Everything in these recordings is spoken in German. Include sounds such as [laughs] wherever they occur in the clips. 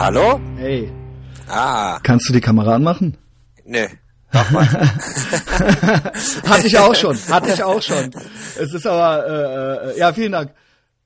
Hallo? Hey, Ah, kannst du die Kamera anmachen? ne. Nochmal. [laughs] Hatte ich auch schon, hatte ich auch schon. Es ist aber, äh, äh, ja, vielen Dank.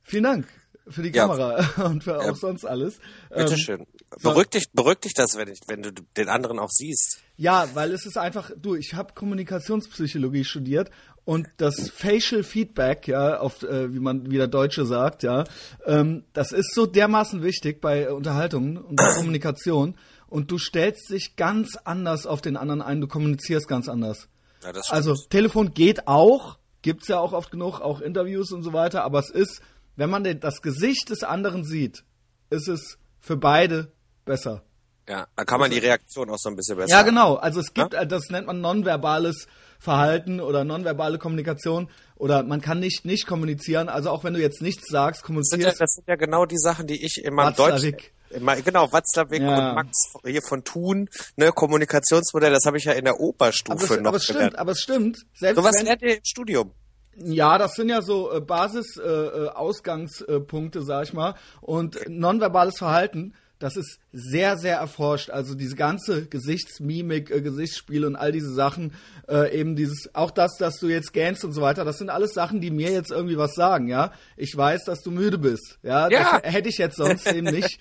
Vielen Dank für die Ja. Kamera [laughs] und für auch Ja. sonst alles. Ähm, Bitteschön. Beruhig dich, beruhig dich das, wenn, ich, wenn du den anderen auch siehst. Ja, weil es ist einfach, du, ich habe Kommunikationspsychologie studiert und das Facial Feedback, ja, auf äh, wie man wie der Deutsche sagt, ja, ähm, das ist so dermaßen wichtig bei Unterhaltungen und bei Kommunikation und du stellst dich ganz anders auf den anderen ein, du kommunizierst ganz anders. Ja, das. Also Telefon geht auch, gibt's ja auch oft genug, auch Interviews und so weiter, aber es ist, wenn man den, das Gesicht des anderen sieht, ist es für beide besser. ja, da kann man die Reaktion auch so ein bisschen besser. Ja, genau. Also es gibt, äh, das nennt man nonverbales Verhalten oder nonverbale Kommunikation oder man kann nicht nicht kommunizieren. Also auch wenn du jetzt nichts sagst, Das sind, ja, kommunizierst. das sind ja genau die Sachen, die ich in meinem Deutsch. Watzlawick. Immer, genau, Watzlawick Ja. und Max hier von Thun, ne, Kommunikationsmodell, das habe ich ja in der Aber Oberstufe es, noch aber es stimmt, gelernt. aber es stimmt. Selbst So was lernt ihr im Studium. ja, das sind ja so äh, Basis äh, äh, Ausgangspunkte, sag ich mal. Und nonverbales Verhalten, das ist sehr, sehr erforscht. Also diese ganze Gesichtsmimik, äh, Gesichtsspiel und all diese Sachen, äh, eben dieses, auch das, dass du jetzt gähnst und so weiter, das sind alles Sachen, die mir jetzt irgendwie was sagen, ja. Ich weiß, dass du müde bist, ja. Ja. Das hätte ich jetzt sonst eben nicht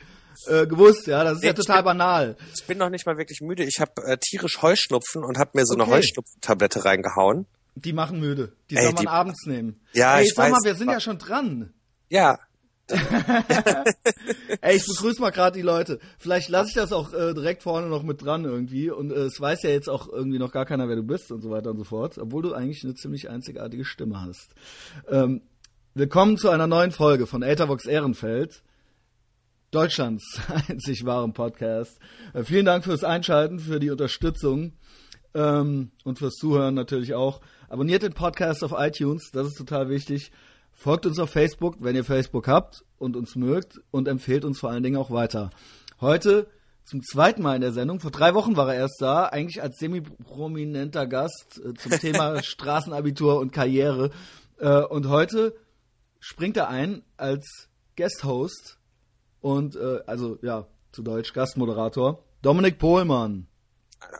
äh, gewusst, ja. Das ist ja ich total bin- banal. Ich bin noch nicht mal wirklich müde. Ich habe äh, tierisch Heuschnupfen und habe mir so eine Okay. Heuschnupfentablette reingehauen. Die machen müde. Die Ey, soll man die- abends nehmen. Ja, Ey, ich sag mal, weiß. wir sind ja schon dran. Ja, [laughs] Ey, ich begrüße mal gerade die Leute. Vielleicht lasse ich das auch äh, direkt vorne noch mit dran irgendwie. Und äh, es weiß ja jetzt auch irgendwie noch gar keiner, wer du bist und so weiter und so fort. Obwohl du eigentlich eine ziemlich einzigartige Stimme hast. Ähm, willkommen zu einer neuen Folge von Ethervox Ehrenfeld. Deutschlands [laughs] einzig wahren Podcast. Äh, vielen Dank fürs Einschalten, für die Unterstützung ähm, und fürs Zuhören natürlich auch. Abonniert den Podcast auf iTunes, das ist total wichtig. Folgt uns auf Facebook, wenn ihr Facebook habt und uns mögt und empfehlt uns vor allen Dingen auch weiter. Heute zum zweiten Mal in der Sendung. Vor drei Wochen war er erst da, eigentlich als semi-prominenter Gast äh, zum [laughs] Thema Straßenabitur und Karriere. Äh, und heute springt er ein als Guest-Host und äh, also ja, zu Deutsch Gastmoderator. Dominik Pohlmann.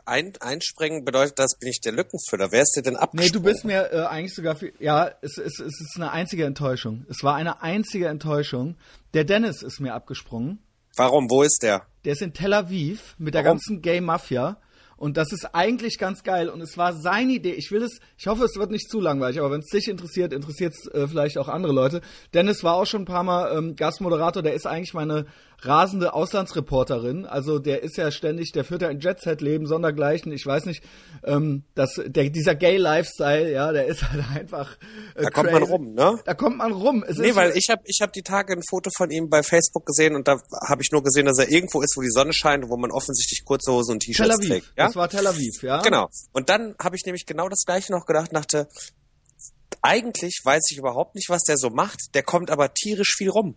Ein, einspringen bedeutet, das bin ich der Lückenfüller. Wer ist dir denn Nee, abgesprungen? du bist mir äh, eigentlich sogar viel. Ja, es, es, es ist eine einzige Enttäuschung. Es war eine einzige Enttäuschung. Der Dennis ist mir abgesprungen. Warum? Wo ist der? Der ist in Tel Aviv mit der Warum? ganzen Gay Mafia. Und das ist eigentlich ganz geil. Und es war seine Idee. Ich will es, ich hoffe, es wird nicht zu langweilig, aber wenn es dich interessiert, interessiert es äh, vielleicht auch andere Leute. Dennis war auch schon ein paar Mal ähm, Gastmoderator. Der ist eigentlich meine rasende Auslandsreporterin. Also der ist ja ständig, der führt ja ein Jet-Set-Leben, sondergleichen. Ich weiß nicht, ähm, dass der, dieser Gay-Lifestyle, ja, der ist halt einfach. Äh, Da kommt man rum, ne? Da kommt man rum. Es Nee, ist, weil ich habe ich hab die Tage ein Foto von ihm bei Facebook gesehen und da habe ich nur gesehen, dass er irgendwo ist, wo die Sonne scheint und wo man offensichtlich kurze Hose und Tel T-Shirts Aviv. trägt. Ja? Das war Tel Aviv, ja. Genau. Und dann habe ich nämlich genau das gleiche noch gedacht, dachte, eigentlich weiß ich überhaupt nicht, was der so macht, der kommt aber tierisch viel rum.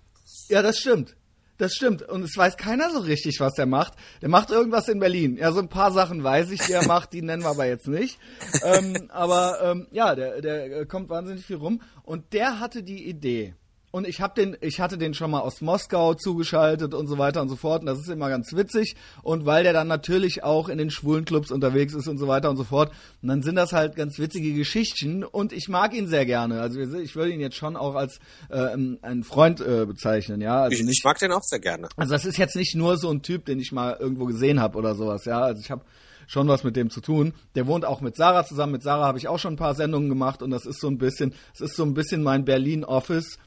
Ja, das stimmt. Das stimmt. Und es weiß keiner so richtig, was der macht. Der macht irgendwas in Berlin. Ja, so ein paar Sachen weiß ich, die er macht, die nennen wir aber jetzt nicht. Ähm, aber ähm, ja, der, der äh, kommt wahnsinnig viel rum. Und der hatte die Idee. Und ich hab den, ich hatte den schon mal aus Moskau zugeschaltet und so weiter und so fort. Und das ist immer ganz witzig. Und weil der dann natürlich auch in den schwulen Clubs unterwegs ist und so weiter und so fort. Und dann sind das halt ganz witzige Geschichten. Und ich mag ihn sehr gerne. Also ich würde ihn jetzt schon auch als äh, einen Freund äh, bezeichnen, ja. Also Ich, nicht ich mag den auch sehr gerne. also das ist jetzt nicht nur so ein Typ, den ich mal irgendwo gesehen habe oder sowas, ja. Also ich habe schon was mit dem zu tun. Der wohnt auch mit Sarah zusammen. Mit Sarah habe ich auch schon ein paar Sendungen gemacht und das ist so ein bisschen, es ist so ein bisschen mein Berlin Office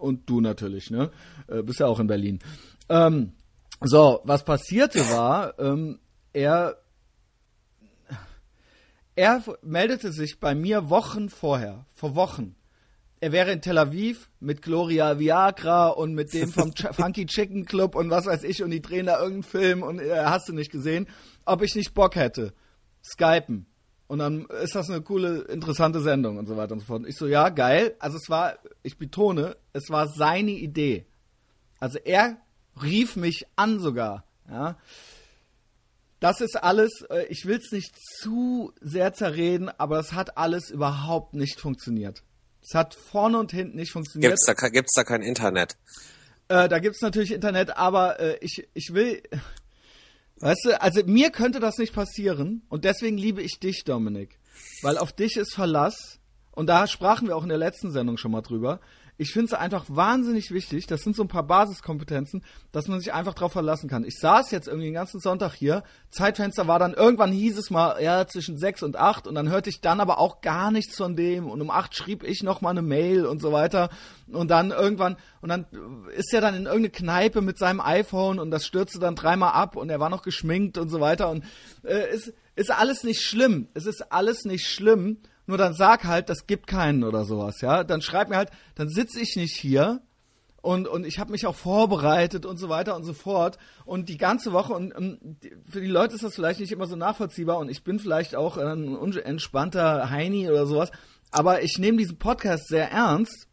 und du natürlich, ne? Äh, bist ja auch in Berlin. Ähm, so, was passierte war, ähm, er er meldete sich bei mir Wochen vorher, vor Wochen. Er wäre in Tel Aviv mit Gloria Viagra und mit dem vom Ch [laughs] Funky Chicken Club und was weiß ich und die drehen da irgendeinen Film und äh, hast du nicht gesehen, ob ich nicht Bock hätte. Skypen. Und dann ist das eine coole, interessante Sendung und so weiter und so fort. Und ich so, ja, geil. Also es war, ich betone, es war seine Idee. Also er rief mich an sogar, ja. Das ist alles, äh, ich will es nicht zu sehr zerreden, aber das hat alles überhaupt nicht funktioniert. Es hat vorne und hinten nicht funktioniert. Gibt's da, gibt's da kein Internet? Äh, da gibt's natürlich Internet, aber äh, ich, ich will, weißt du, also mir könnte das nicht passieren und deswegen liebe ich dich, Dominik. Weil auf dich ist Verlass und da sprachen wir auch in der letzten Sendung schon mal drüber ich finde es einfach wahnsinnig wichtig, das sind so ein paar Basiskompetenzen, dass man sich einfach drauf verlassen kann. Ich saß jetzt irgendwie den ganzen Sonntag hier, Zeitfenster war dann, irgendwann hieß es mal, ja, zwischen sechs und acht und dann hörte ich dann aber auch gar nichts von dem und um acht schrieb ich noch mal eine Mail und so weiter und dann irgendwann, und dann ist er dann in irgendeine Kneipe mit seinem iPhone und das stürzte dann dreimal ab und er war noch geschminkt und so weiter und äh, ist, ist alles nicht schlimm, es ist alles nicht schlimm, nur dann sag halt, das gibt keinen oder sowas, ja. Dann schreib mir halt, dann sitze ich nicht hier und, und ich habe mich auch vorbereitet und so weiter und so fort. Und die ganze Woche, und, und für die Leute ist das vielleicht nicht immer so nachvollziehbar und ich bin vielleicht auch ein entspannter Heini oder sowas, aber ich nehme diesen Podcast sehr ernst.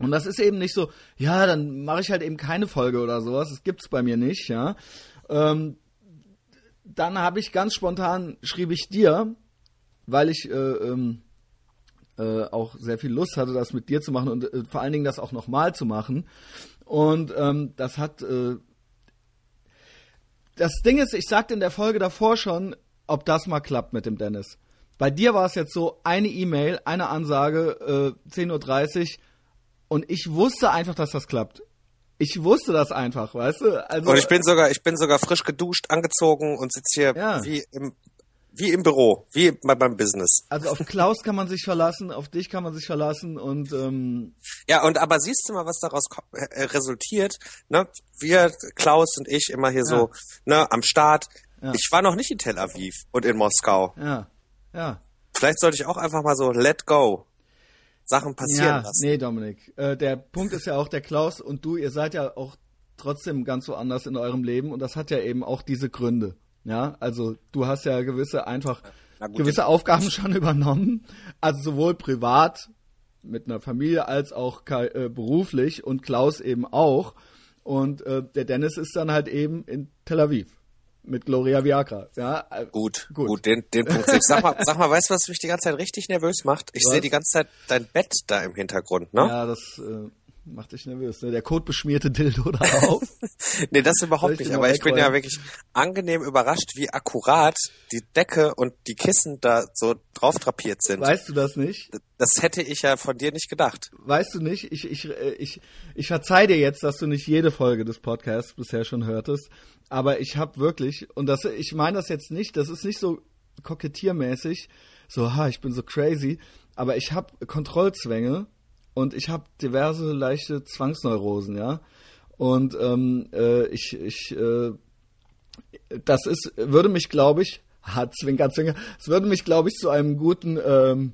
Und das ist eben nicht so, ja, dann mache ich halt eben keine Folge oder sowas. Das gibt's bei mir nicht, ja. Ähm, dann habe ich ganz spontan, schrieb ich dir, weil ich äh, ähm, äh, auch sehr viel Lust hatte, das mit dir zu machen und äh, vor allen Dingen das auch nochmal zu machen. Und ähm, das hat. Äh, das Ding ist, ich sagte in der Folge davor schon, ob das mal klappt mit dem Dennis. Bei dir war es jetzt so, eine E-Mail, eine Ansage, äh, 10.30 Uhr und ich wusste einfach, dass das klappt. Ich wusste das einfach, weißt du? Also, und ich bin sogar, ich bin sogar frisch geduscht, angezogen und sitze hier ja. wie im wie im Büro, wie bei, beim Business. Also auf Klaus kann man sich verlassen, auf dich kann man sich verlassen und ähm ja und aber siehst du mal, was daraus äh, resultiert? Ne, wir Klaus und ich immer hier ja. so ne am Start. Ja. Ich war noch nicht in Tel Aviv und in Moskau. Ja, ja. Vielleicht sollte ich auch einfach mal so let go. Sachen passieren ja, lassen. Nee, Dominik. Äh, der Punkt ist ja auch, der Klaus und du, ihr seid ja auch trotzdem ganz so anders in eurem Leben und das hat ja eben auch diese Gründe. Ja, also du hast ja gewisse einfach gut, gewisse Aufgaben [laughs] schon übernommen, also sowohl privat mit einer Familie als auch äh, beruflich und Klaus eben auch. Und äh, der Dennis ist dann halt eben in Tel Aviv mit Gloria Viagra. Ja, äh, gut, gut, gut, den, den Punkt. Sag mal, sag mal, weißt du, was mich die ganze Zeit richtig nervös macht? Ich sehe die ganze Zeit dein Bett da im Hintergrund, ne? Ja, das äh, macht dich nervös. Ne? Der kotbeschmierte Dildo da auf. [laughs] nee, das überhaupt nicht. Aber ich bin ja wirklich angenehm überrascht, wie akkurat die Decke und die Kissen da so drauf drapiert sind. Weißt du das nicht? Das hätte ich ja von dir nicht gedacht. Weißt du nicht? Ich, ich, äh, ich, ich verzeih dir jetzt, dass du nicht jede Folge des Podcasts bisher schon hörtest. Aber ich habe wirklich, und das, ich meine das jetzt nicht, das ist nicht so kokettiermäßig, so, ha, ich bin so crazy, aber ich habe Kontrollzwänge und ich habe diverse leichte Zwangsneurosen, ja. Und ähm, äh, ich, ich, äh, das ist, würde mich, glaube ich, hat [laughs] Zwinker, Zwinker, es würde mich, glaube ich, zu einem guten, ähm,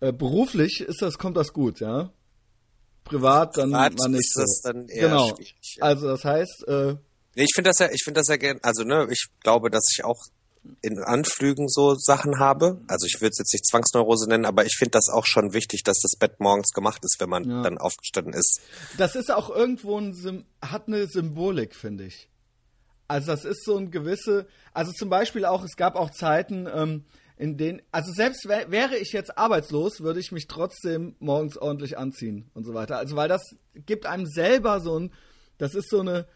äh, beruflich ist das, kommt das gut, ja. Privat dann Privat war nicht ist so. das dann eher genau. schwierig. Ja. Also das heißt, äh, Nee, ich finde das ja, ich finde das ja gern, also ne, ich glaube, dass ich auch in Anflügen so Sachen habe. Also ich würde es jetzt nicht Zwangsneurose nennen, aber ich finde das auch schon wichtig, dass das Bett morgens gemacht ist, wenn man ja. dann aufgestanden ist. Das ist auch irgendwo ein hat eine Symbolik, finde ich. Also das ist so ein gewisse, also zum Beispiel auch, es gab auch Zeiten, ähm, in denen, also selbst wär, wäre ich jetzt arbeitslos, würde ich mich trotzdem morgens ordentlich anziehen und so weiter. Also weil das gibt einem selber so ein, das ist so eine,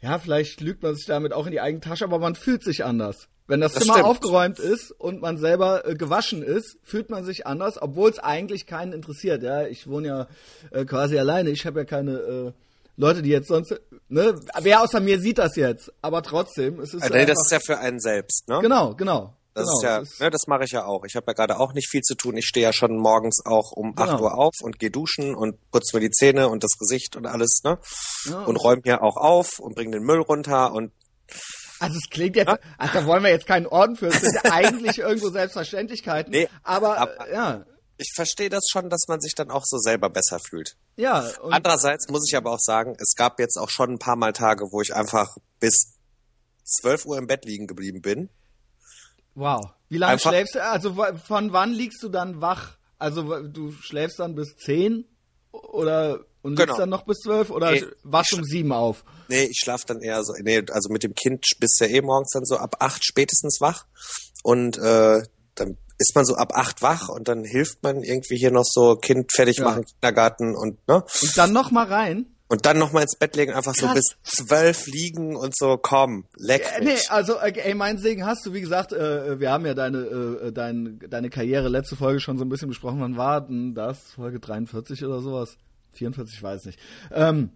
ja, vielleicht lügt man sich damit auch in die eigene Tasche, aber man fühlt sich anders. Wenn das, das Zimmer stimmt. aufgeräumt ist und man selber äh, gewaschen ist, fühlt man sich anders, obwohl es eigentlich keinen interessiert. Ja, ich wohne ja äh, quasi alleine. Ich habe ja keine äh, Leute, die jetzt sonst, ne, wer außer mir sieht das jetzt, aber trotzdem, es ist also, einfach, das ist ja für einen selbst, ne? Genau, genau. Das genau, ist ja, das, ne, das mache ich ja auch. Ich habe ja gerade auch nicht viel zu tun. Ich stehe ja schon morgens auch um genau. 8 Uhr auf und gehe duschen und putze mir die Zähne und das Gesicht und alles, ne? Ja, und räume hier auch auf und bringe den Müll runter und also es klingt jetzt, also da wollen wir jetzt keinen Orden für, es sind ja [laughs] eigentlich irgendwo Selbstverständlichkeiten. Nee, aber, aber ja. Ich verstehe das schon, dass man sich dann auch so selber besser fühlt. Ja. Andererseits muss ich aber auch sagen, es gab jetzt auch schon ein paar Mal Tage, wo ich einfach bis 12 Uhr im Bett liegen geblieben bin. Wow. Wie lange einfach schläfst du? Also von wann liegst du dann wach? Also du schläfst dann bis 10 oder und genau. liegst dann noch bis 12 oder nee, wachst um 7 auf? Nee, ich schlafe dann eher so, nee, also mit dem Kind bist du ja eh morgens dann so ab acht spätestens wach und äh, dann ist man so ab acht wach und dann hilft man irgendwie hier noch so Kind fertig machen, ja. Kindergarten und ne? Und dann noch mal rein? Und dann nochmal ins Bett legen, einfach Krass. so bis zwölf liegen und so, komm, leck äh, mich. Nee, also, äh, ey, mein Segen hast du, wie gesagt, äh, wir haben ja deine, äh, dein, deine Karriere letzte Folge schon so ein bisschen besprochen. Wann war denn das? Folge 43 oder sowas? 44, weiß nicht. Ähm,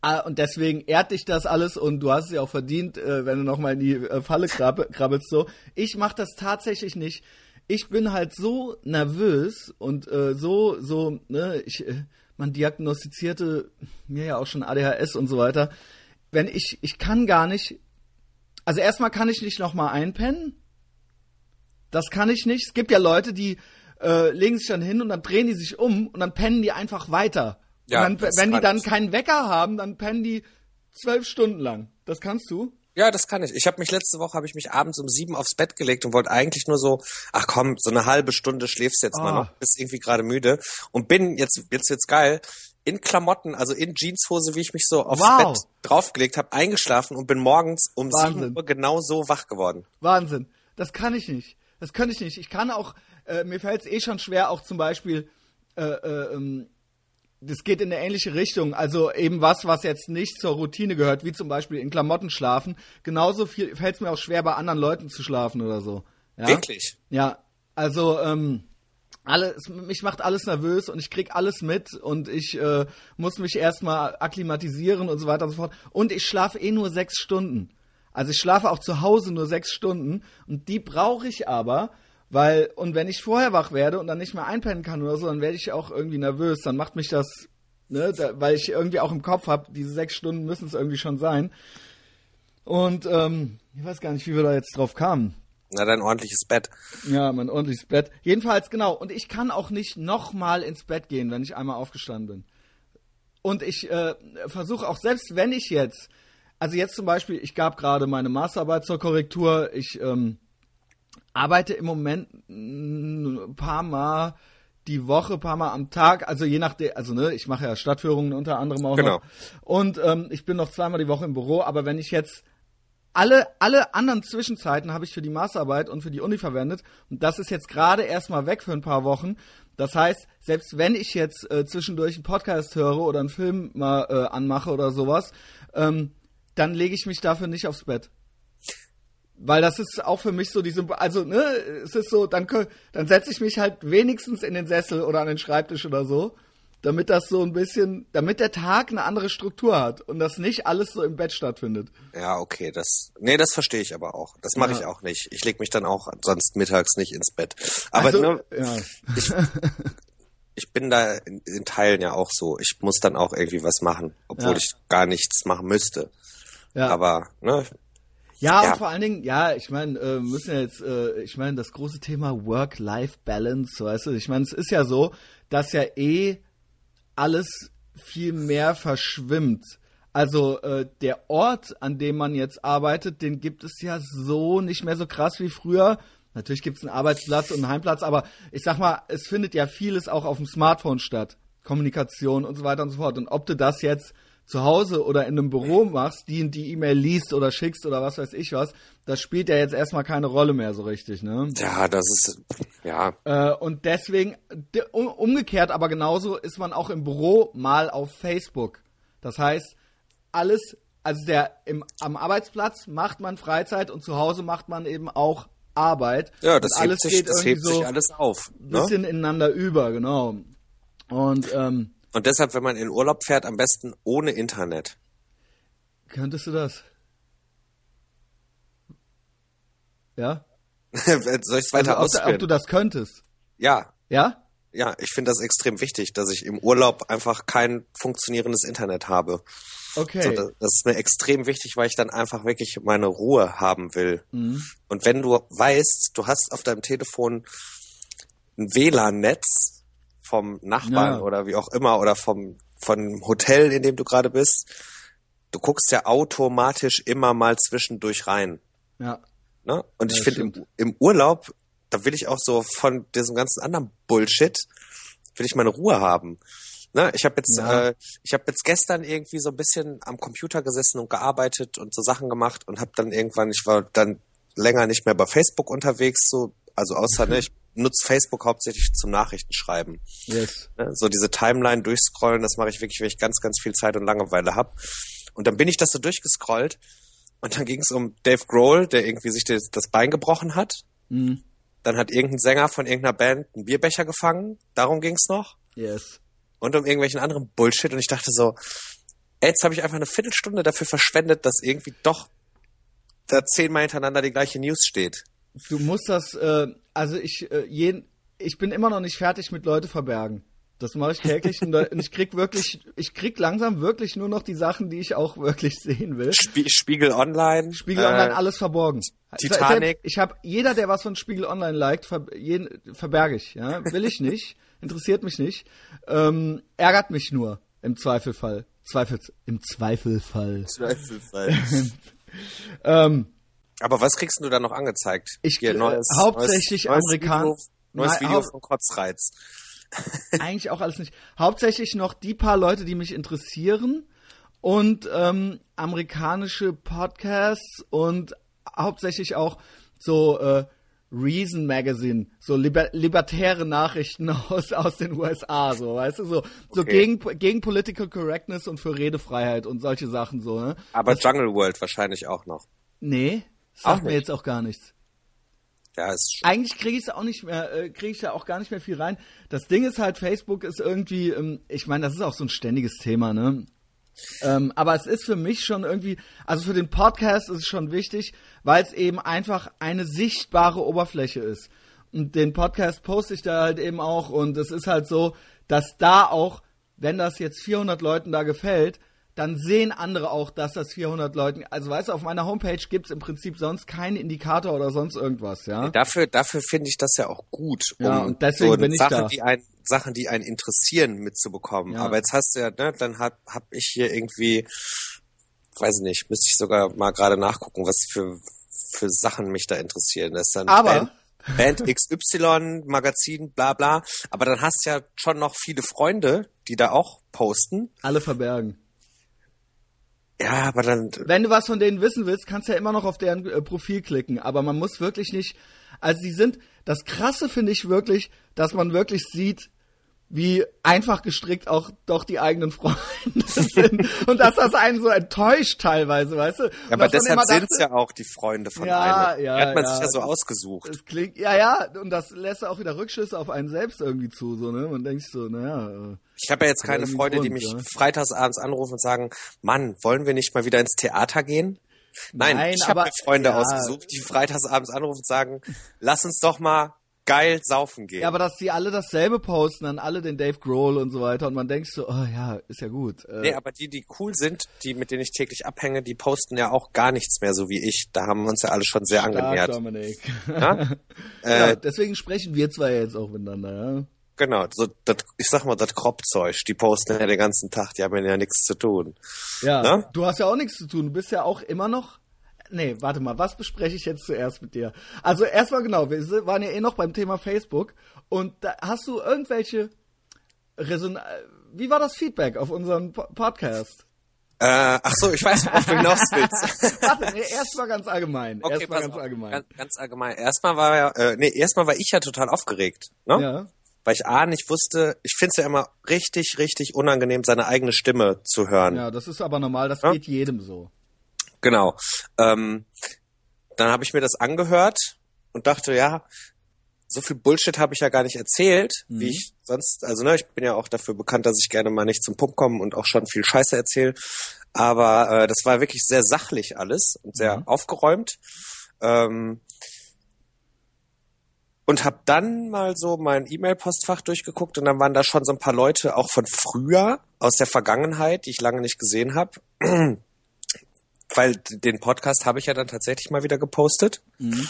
Ah, und deswegen ehrt dich das alles und du hast es ja auch verdient, äh, wenn du nochmal in die äh, Falle krabbelst so. Ich mach das tatsächlich nicht. Ich bin halt so nervös und äh, so, so, ne, ich, äh, man diagnostizierte mir ja auch schon ADHS und so weiter. Wenn ich, ich kann gar nicht, also erstmal kann ich nicht nochmal einpennen. Das kann ich nicht. Es gibt ja Leute, die äh, legen sich dann hin und dann drehen die sich um und dann pennen die einfach weiter. Ja, dann, wenn die dann keinen Wecker haben, dann pennen die zwölf Stunden lang. Das kannst du? Ja, das kann ich. Ich habe mich letzte Woche habe ich mich abends um sieben aufs Bett gelegt und wollte eigentlich nur so, ach komm, so eine halbe Stunde schläfst jetzt oh. mal ah. noch, bist irgendwie gerade müde und bin jetzt jetzt wird's geil in Klamotten, also in Jeanshose, wie ich mich so aufs wow. Bett draufgelegt habe, eingeschlafen und bin morgens um sieben Uhr genau so wach geworden. Wahnsinn. Das kann ich nicht. Das könnte ich nicht. Ich kann auch, äh, mir fällt es eh schon schwer, auch zum Beispiel äh, äh, ähm, das geht in eine ähnliche Richtung. Also eben was, was jetzt nicht zur Routine gehört, wie zum Beispiel in Klamotten schlafen. Genauso viel fällt es mir auch schwer, bei anderen Leuten zu schlafen oder so. Ja? Wirklich? Ja. Also, ähm, alles, mich macht alles nervös und ich krieg alles mit und ich äh, muss mich erstmal akklimatisieren und so weiter und so fort. Und ich schlafe eh nur sechs Stunden. Also ich schlafe auch zu Hause nur sechs Stunden und die brauche ich aber, weil, und wenn ich vorher wach werde und dann nicht mehr einpennen kann oder so, dann werde ich auch irgendwie nervös. Dann macht mich das, ne, da, weil ich irgendwie auch im Kopf habe, diese sechs Stunden müssen es irgendwie schon sein. Und ähm, ich weiß gar nicht, wie wir da jetzt drauf kamen. Na, dein ordentliches Bett. Ja, mein ordentliches Bett. Jedenfalls, genau. Und ich kann auch nicht nochmal ins Bett gehen, wenn ich einmal aufgestanden bin. Und ich äh, versuche auch, selbst wenn ich jetzt, also jetzt zum Beispiel, ich gab gerade meine Masterarbeit zur Korrektur, ich ähm, arbeite im Moment ein paar Mal die Woche, paar Mal am Tag, also je nachdem, also ne, ich mache ja Stadtführungen unter anderem auch genau. noch. Und ähm, ich bin noch zweimal die Woche im Büro, aber wenn ich jetzt alle, alle anderen Zwischenzeiten habe ich für die Masterarbeit und für die Uni verwendet. Und das ist jetzt gerade erstmal weg für ein paar Wochen. Das heißt, selbst wenn ich jetzt äh, zwischendurch einen Podcast höre oder einen Film mal äh, anmache oder sowas, ähm, dann lege ich mich dafür nicht aufs Bett. Weil das ist auch für mich so die Symbol, also ne, es ist so, dann, dann setze ich mich halt wenigstens in den Sessel oder an den Schreibtisch oder so, damit das so ein bisschen, damit der Tag eine andere Struktur hat und das nicht alles so im Bett stattfindet. Ja, okay, das, nee, das verstehe ich aber auch. Das mache ja. ich auch nicht. Ich lege mich dann auch sonst mittags nicht ins Bett. Aber also, ne, ja. ich, ich bin da in, in, Teilen ja auch so. Ich muss dann auch irgendwie was machen, obwohl ja. ich gar nichts machen müsste. Ja. Aber, ne, ja, ja, und vor allen Dingen, ja, ich meine, äh, müssen ja jetzt, äh, ich meine, das große Thema Work-Life-Balance, weißt du, ich meine, es ist ja so, dass ja eh alles viel mehr verschwimmt. Also äh, der Ort, an dem man jetzt arbeitet, den gibt es ja so nicht mehr so krass wie früher. Natürlich gibt es einen Arbeitsplatz und einen Heimplatz, aber ich sag mal, es findet ja vieles auch auf dem Smartphone statt. Kommunikation und so weiter und so fort. Und ob du das jetzt zu Hause oder in einem Büro machst, die die E-Mail liest oder schickst oder was weiß ich was, das spielt ja jetzt erstmal keine Rolle mehr so richtig, ne? Ja, das ist, ja. Äh, und deswegen, umgekehrt aber genauso ist man auch im Büro mal auf Facebook. Das heißt, alles, also der im, am Arbeitsplatz macht man Freizeit und zu Hause macht man eben auch Arbeit. Ja, das, alles hebt, sich, das hebt so sich alles auf. Ne? Bisschen ineinander über, genau. Und ähm, und deshalb, wenn man in Urlaub fährt, am besten ohne Internet. Könntest du das? Ja? [laughs] Soll ich es weiter also, ausführen? Ob du das könntest? Ja. Ja? Ja, ich finde das extrem wichtig, dass ich im Urlaub einfach kein funktionierendes Internet habe. Okay. So, das, das, ist mir extrem wichtig, weil ich dann einfach wirklich meine Ruhe haben will. Mhm. Und wenn du weißt, du hast auf deinem Telefon ein WLAN-Netz, vom Nachbarn ja. oder wie auch immer oder vom, vom Hotel, in dem du gerade bist, du guckst ja automatisch immer mal zwischendurch rein. Ja. Ne? Und ja, ich finde im, im Urlaub, da will ich auch so von diesem ganzen anderen Bullshit, will ich meine Ruhe haben. Ne, ich habe jetzt, ja. äh, ich habe jetzt gestern irgendwie so ein bisschen am Computer gesessen und gearbeitet und so Sachen gemacht und habe dann irgendwann, ich war dann länger nicht mehr bei Facebook unterwegs, so, also außer ne, [laughs] ich nutze Facebook hauptsächlich zum Nachrichtenschreiben. Yes. Ne, So diese Timeline durchscrollen, das mache ich wirklich, wenn ich ganz, ganz viel Zeit und Langeweile hab. Und dann bin ich das so durchgescrollt und dann ging es um Dave Grohl, der irgendwie sich das Bein gebrochen hat. Mhm. Dann hat irgendein Sänger von irgendeiner Band einen Bierbecher gefangen. Darum ging's noch. Yes. Und um irgendwelchen anderen Bullshit. Und ich dachte so, ey, jetzt habe ich einfach eine Viertelstunde dafür verschwendet, dass irgendwie doch da zehnmal hintereinander die gleiche News steht. Du musst das, äh, also ich, äh, jeden, ich bin immer noch nicht fertig mit Leute verbergen. Das mache ich täglich und, und ich krieg wirklich, ich krieg langsam wirklich nur noch die Sachen, die ich auch wirklich sehen will. Spie Spiegel Online. Spiegel äh, Online alles verborgen. Titanic. Ich habe jeder, der was von Spiegel Online liked, ver jeden, verberge ich. Ja, will ich nicht, [laughs] interessiert mich nicht, ähm, ärgert mich nur im Zweifelfall. Zweifels im Zweifelfall. [laughs] Ähm, Aber was kriegst du da noch angezeigt? Ich Hier, krieg- hauptsächlich neues, Amerikan- Neues Video, neues Video von Kotzreiz. [laughs] eigentlich auch alles nicht. Hauptsächlich noch die paar Leute, die mich interessieren und ähm, amerikanische Podcasts und hauptsächlich auch so äh, Reason Magazine, so liber libertäre Nachrichten [laughs] aus, aus den USA, so, weißt du, so, so Okay. gegen, gegen Political Correctness und für Redefreiheit und solche Sachen so, ne? Aber Jungle World wahrscheinlich auch noch. Nee, sagt mir jetzt auch gar nichts. Ja, ist eigentlich kriege ich es auch nicht mehr, äh, kriege ich da auch gar nicht mehr viel rein. Das Ding ist halt, Facebook ist irgendwie, ähm, ich meine, das ist auch so ein ständiges Thema, ne? Ähm, aber es ist für mich schon irgendwie, also für den Podcast ist es schon wichtig, weil es eben einfach eine sichtbare Oberfläche ist. Und den Podcast poste ich da halt eben auch und es ist halt so, dass da auch, wenn das jetzt 400 Leuten da gefällt, dann sehen andere auch, dass das 400 Leuten, also weißt du, auf meiner Homepage gibt's im Prinzip sonst keinen Indikator oder sonst irgendwas, ja. Dafür, dafür finde ich das ja auch gut, um Ja, und deswegen so bin ich Sachen, da. die ein, Sachen, die einen interessieren, mitzubekommen. Ja. Aber jetzt hast du ja, ne, dann hab, hab ich hier irgendwie, weiß ich nicht, müsste ich sogar mal gerade nachgucken, was für, für Sachen mich da interessieren. Das ist dann Aber- Band, Band XY, Magazin, bla bla. Aber dann hast du ja schon noch viele Freunde, die da auch posten. Alle verbergen. Ja, aber dann, Wenn du was von denen wissen willst, kannst du ja immer noch auf deren äh, Profil klicken. Aber man muss wirklich nicht. Also die sind. Das Krasse finde ich wirklich, dass man wirklich sieht, wie einfach gestrickt auch doch die eigenen Freunde [laughs] sind. Und dass das einen so enttäuscht teilweise, weißt du? Und ja, aber deshalb dachte, sind's ja auch die Freunde von Ja, einem. ja, Die hat man ja. sich ja so ausgesucht. Es klingt, ja, ja, und das lässt auch wieder Rückschlüsse auf einen selbst irgendwie zu, so, ne? Man denkt sich so, naja, äh, Ich habe ja jetzt keine Freunde, die mich ja. freitagsabends anrufen und sagen, Mann, wollen wir nicht mal wieder ins Theater gehen? Nein, Nein, ich habe mir Freunde ja. ausgesucht, die freitagsabends anrufen und sagen, lass uns doch mal geil saufen gehen. Ja, aber dass die alle dasselbe posten, dann alle den Dave Grohl und so weiter und man denkt so, oh ja, ist ja gut. Äh, nee, aber die, die cool sind, die mit denen ich täglich abhänge, die posten ja auch gar nichts mehr so wie ich. Da haben wir uns ja alle schon sehr stark, angenähert. Dominik. [laughs] Ja? ja, äh, deswegen sprechen wir zwei jetzt auch miteinander, ja. genau, so das, ich sag mal, das Kropfzeug, die posten ja den ganzen Tag, die haben ja nichts zu tun. Ja, Ne? du hast ja auch nichts zu tun. Du bist ja auch immer noch. Nee, warte mal, was bespreche ich jetzt zuerst mit dir? Also erstmal genau, wir waren ja eh noch beim Thema Facebook und da hast du irgendwelche Reson wie war das Feedback auf unseren Po- Podcast? Äh, ach so, ich weiß, worauf du hinaus willst. [laughs] Warte, nee, erstmal ganz allgemein. Okay, erstmal ganz auf. allgemein. Ganz, ganz allgemein. Erstmal war ja, äh, nee, erstmal war ich ja total aufgeregt, ne? ja. Weil ich A nicht wusste, ich finde es ja immer richtig, richtig unangenehm, seine eigene Stimme zu hören. Ja, das ist aber normal, das Ja? geht jedem so. Genau. Ähm, dann habe ich mir das angehört und dachte, ja, so viel Bullshit habe ich ja gar nicht erzählt, Mhm. wie ich sonst, also ne, ich bin ja auch dafür bekannt, dass ich gerne mal nicht zum Punkt komme und auch schon viel Scheiße erzähle. Aber äh, das war wirklich sehr sachlich alles und sehr Mhm. aufgeräumt. Ähm, und habe dann mal so mein E-Mail-Postfach durchgeguckt und dann waren da schon so ein paar Leute auch von früher aus der Vergangenheit, die ich lange nicht gesehen habe. Weil den Podcast habe ich ja dann tatsächlich mal wieder gepostet. Mhm.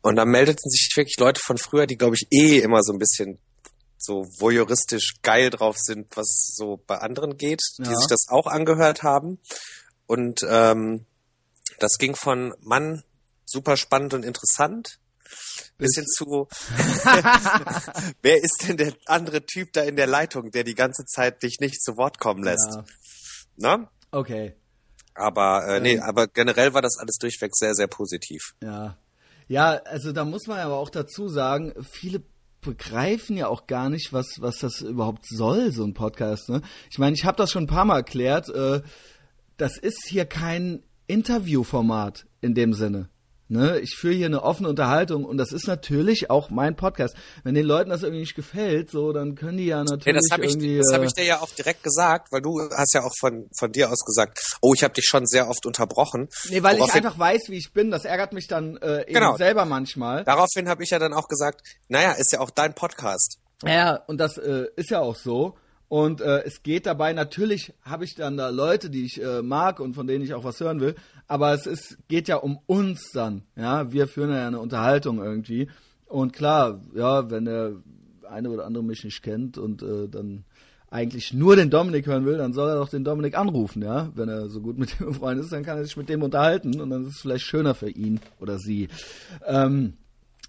Und dann meldeten sich wirklich Leute von früher, die, glaube ich, eh immer so ein bisschen so voyeuristisch geil drauf sind, was so bei anderen geht, die Ja. sich das auch angehört haben. Und ähm, das ging von Mann, super spannend und interessant, bis hin zu [laughs] wer ist denn der andere Typ da in der Leitung, der die ganze Zeit dich nicht zu Wort kommen lässt? Ja. Ne? Okay. Aber äh, nee, Ähm. aber generell war das alles durchweg sehr, sehr positiv. Ja. Ja, also da muss man aber auch dazu sagen, viele begreifen ja auch gar nicht, was, was das überhaupt soll, so ein Podcast. Ne? Ich meine, ich habe das schon ein paar Mal erklärt. Äh, das ist hier kein Interviewformat in dem Sinne. Ne, ich führe hier eine offene Unterhaltung und das ist natürlich auch mein Podcast. Wenn den Leuten das irgendwie nicht gefällt, so, dann können die ja natürlich ja, das hab irgendwie. Ich, das habe ich dir ja auch direkt gesagt, weil du hast ja auch von von dir aus gesagt, oh, ich habe dich schon sehr oft unterbrochen. Nee, weil ich einfach weiß, wie ich bin. Das ärgert mich dann äh, eben genau. selber manchmal. Daraufhin habe ich ja dann auch gesagt, naja, ist ja auch dein Podcast. Ja, und das äh, ist ja auch so. Und äh, es geht dabei, natürlich habe ich dann da Leute, die ich äh, mag und von denen ich auch was hören will, aber es ist, geht ja um uns dann. Ja, wir führen ja eine Unterhaltung irgendwie. Und klar, ja, wenn der eine oder andere mich nicht kennt und äh, dann eigentlich nur den Dominik hören will, dann soll er doch den Dominik anrufen, ja. Wenn er so gut mit dem [laughs] Freund ist, dann kann er sich mit dem unterhalten und dann ist es vielleicht schöner für ihn oder sie. Ähm,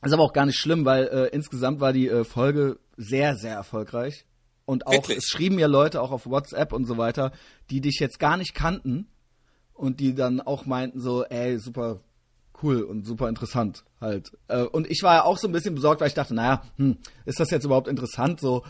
ist aber auch gar nicht schlimm, weil äh, insgesamt war die äh, Folge sehr, sehr erfolgreich. Und auch, Wirklich? es schrieben ja Leute auch auf WhatsApp und so weiter, die dich jetzt gar nicht kannten und die dann auch meinten so, ey, super cool und super interessant halt. Äh, und ich war ja auch so ein bisschen besorgt, weil ich dachte, naja, hm, ist das jetzt überhaupt interessant, so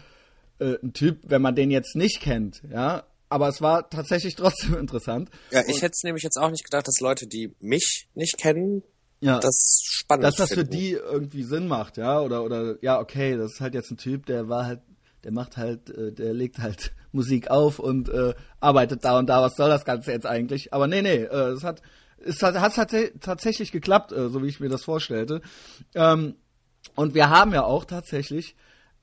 äh, ein Typ, wenn man den jetzt nicht kennt, ja? Aber es war tatsächlich [laughs] trotzdem interessant. Ja, ich hätte es nämlich jetzt auch nicht gedacht, dass Leute, die mich nicht kennen, ja, das spannend Dass das finden. für die irgendwie Sinn macht, ja? Oder, oder, ja, okay, das ist halt jetzt ein Typ, der war halt der macht halt, äh, der legt halt [laughs] Musik auf und äh, arbeitet da und da. Was soll das Ganze jetzt eigentlich? Aber nee, nee, äh, es hat, es hat, hat, tatsächlich geklappt, äh, so wie ich mir das vorstellte. Ähm, und wir haben ja auch tatsächlich,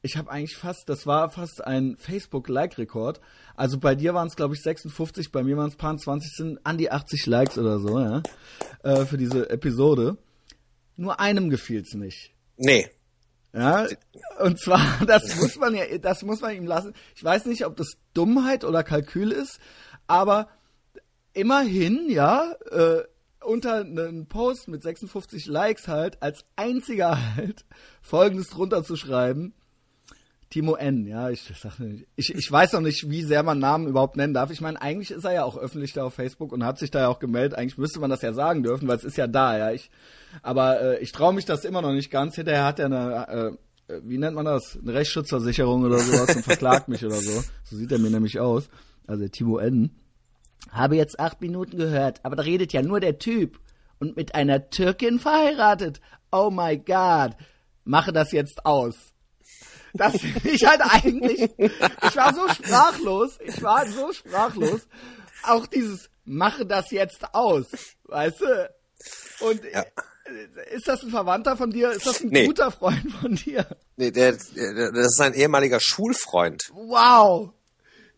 ich habe eigentlich fast, das war fast ein Facebook-Like-Rekord. Also bei dir waren es, glaube ich, 56, bei mir waren es paar 20, sind an die 80 Likes oder so, ja, äh, für diese Episode. Nur einem gefiel's nicht. Nee. Ja, und zwar, [laughs] das muss man ja, das muss man ihm lassen. Ich weiß nicht, ob das Dummheit oder Kalkül ist, aber immerhin, ja, äh, unter einem Post mit 56 Likes halt, als einziger [laughs] halt, folgendes drunter zu schreiben. Timo N, ja, ich, ich, ich weiß noch nicht, wie sehr man Namen überhaupt nennen darf. Ich meine, eigentlich ist er ja auch öffentlich da auf Facebook und hat sich da ja auch gemeldet. Eigentlich müsste man das ja sagen dürfen, weil es ist ja da, ja. Ich, aber äh, ich traue mich das immer noch nicht ganz. Hinterher hat er eine, äh, äh, wie nennt man das? Eine Rechtsschutzversicherung oder sowas und verklagt mich oder so. So sieht er mir nämlich aus. Also Timo N. Habe jetzt acht Minuten gehört, aber da redet ja nur der Typ. Und mit einer Türkin verheiratet. Oh my God. Mache das jetzt aus. Das finde ich halt eigentlich. Ich war so sprachlos. Ich war so sprachlos. Auch dieses Mache das jetzt aus. Weißt du? Und ja ist das ein Verwandter von dir? Ist das ein nee. guter Freund von dir? Nee, der, der, das ist ein ehemaliger Schulfreund. Wow.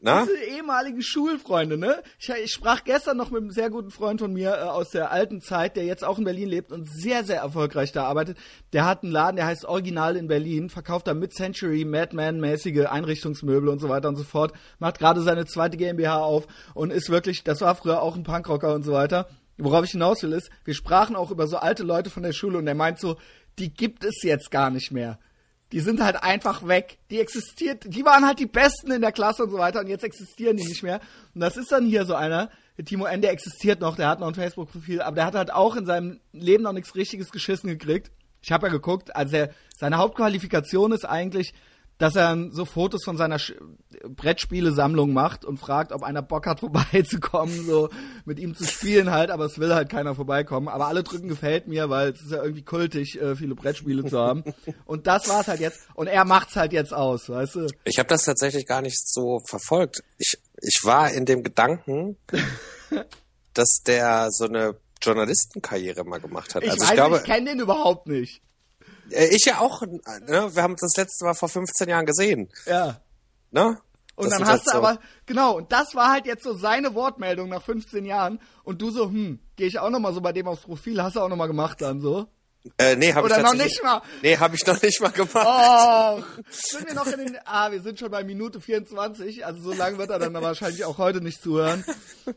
Na? Diese ehemaligen Schulfreunde, ne? Ich, ich, sprach gestern noch mit einem sehr guten Freund von mir äh, aus der alten Zeit, der jetzt auch in Berlin lebt und sehr, sehr erfolgreich da arbeitet. Der hat einen Laden, der heißt Original in Berlin, verkauft da Mid-Century, Madman-mäßige Einrichtungsmöbel und so weiter und so fort, macht gerade seine zweite GmbH auf und ist wirklich, das war früher auch ein Punkrocker und so weiter worauf ich hinaus will, ist, wir sprachen auch über so alte Leute von der Schule und er meint so, die gibt es jetzt gar nicht mehr. Die sind halt einfach weg. Die existiert, die waren halt die Besten in der Klasse und so weiter und jetzt existieren die nicht mehr. Und das ist dann hier so einer, der Timo N., der existiert noch, der hat noch ein Facebook-Profil, aber der hat halt auch in seinem Leben noch nichts richtiges geschissen gekriegt. Ich habe ja geguckt, also er, seine Hauptqualifikation ist eigentlich, dass er so Fotos von seiner Brettspiele-Sammlung macht und fragt, ob einer Bock hat, [laughs] vorbeizukommen, so mit ihm zu spielen halt, aber es will halt keiner vorbeikommen. Aber alle drücken gefällt mir, weil es ist ja irgendwie kultig, äh, viele Brettspiele zu haben. [laughs] Und das war's halt jetzt. Und er macht's halt jetzt aus, weißt du? Ich habe das tatsächlich gar nicht so verfolgt. Ich, ich war in dem Gedanken, [laughs] dass der so eine Journalistenkarriere mal gemacht hat. Ich also weiß, ich glaube, ich kenne den überhaupt nicht. Äh, ich ja auch, ne? Wir haben uns das letzte Mal vor 15 Jahren gesehen. Ja. Ne? Und das dann hast halt du so aber, genau, und das war halt jetzt so seine Wortmeldung nach 15 Jahren. Und du so, hm, gehe ich auch nochmal so bei dem aufs Profil, hast du auch nochmal gemacht dann so? Äh, nee, habe ich Oder noch nicht mal? Nee, habe ich noch nicht mal gemacht. Oh, sind wir noch in den, ah, wir sind schon bei Minute 24, also so lange wird er dann wahrscheinlich auch heute nicht zuhören.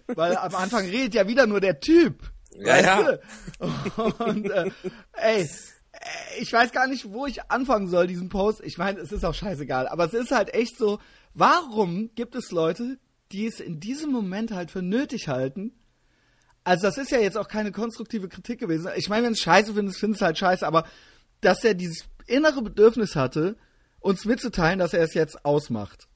Weil am Anfang redet ja wieder nur der Typ. Ja, ja. Und, äh, ey, ich weiß gar nicht, wo ich anfangen soll, diesen Post. Ich meine, es ist auch scheißegal, aber es ist halt echt so, warum gibt es Leute, die es in diesem Moment halt für nötig halten, Also das ist ja jetzt auch keine konstruktive Kritik gewesen. Ich meine, wenn es scheiße findest, findest du halt scheiße, aber dass er dieses innere Bedürfnis hatte, uns mitzuteilen, dass er es jetzt ausmacht.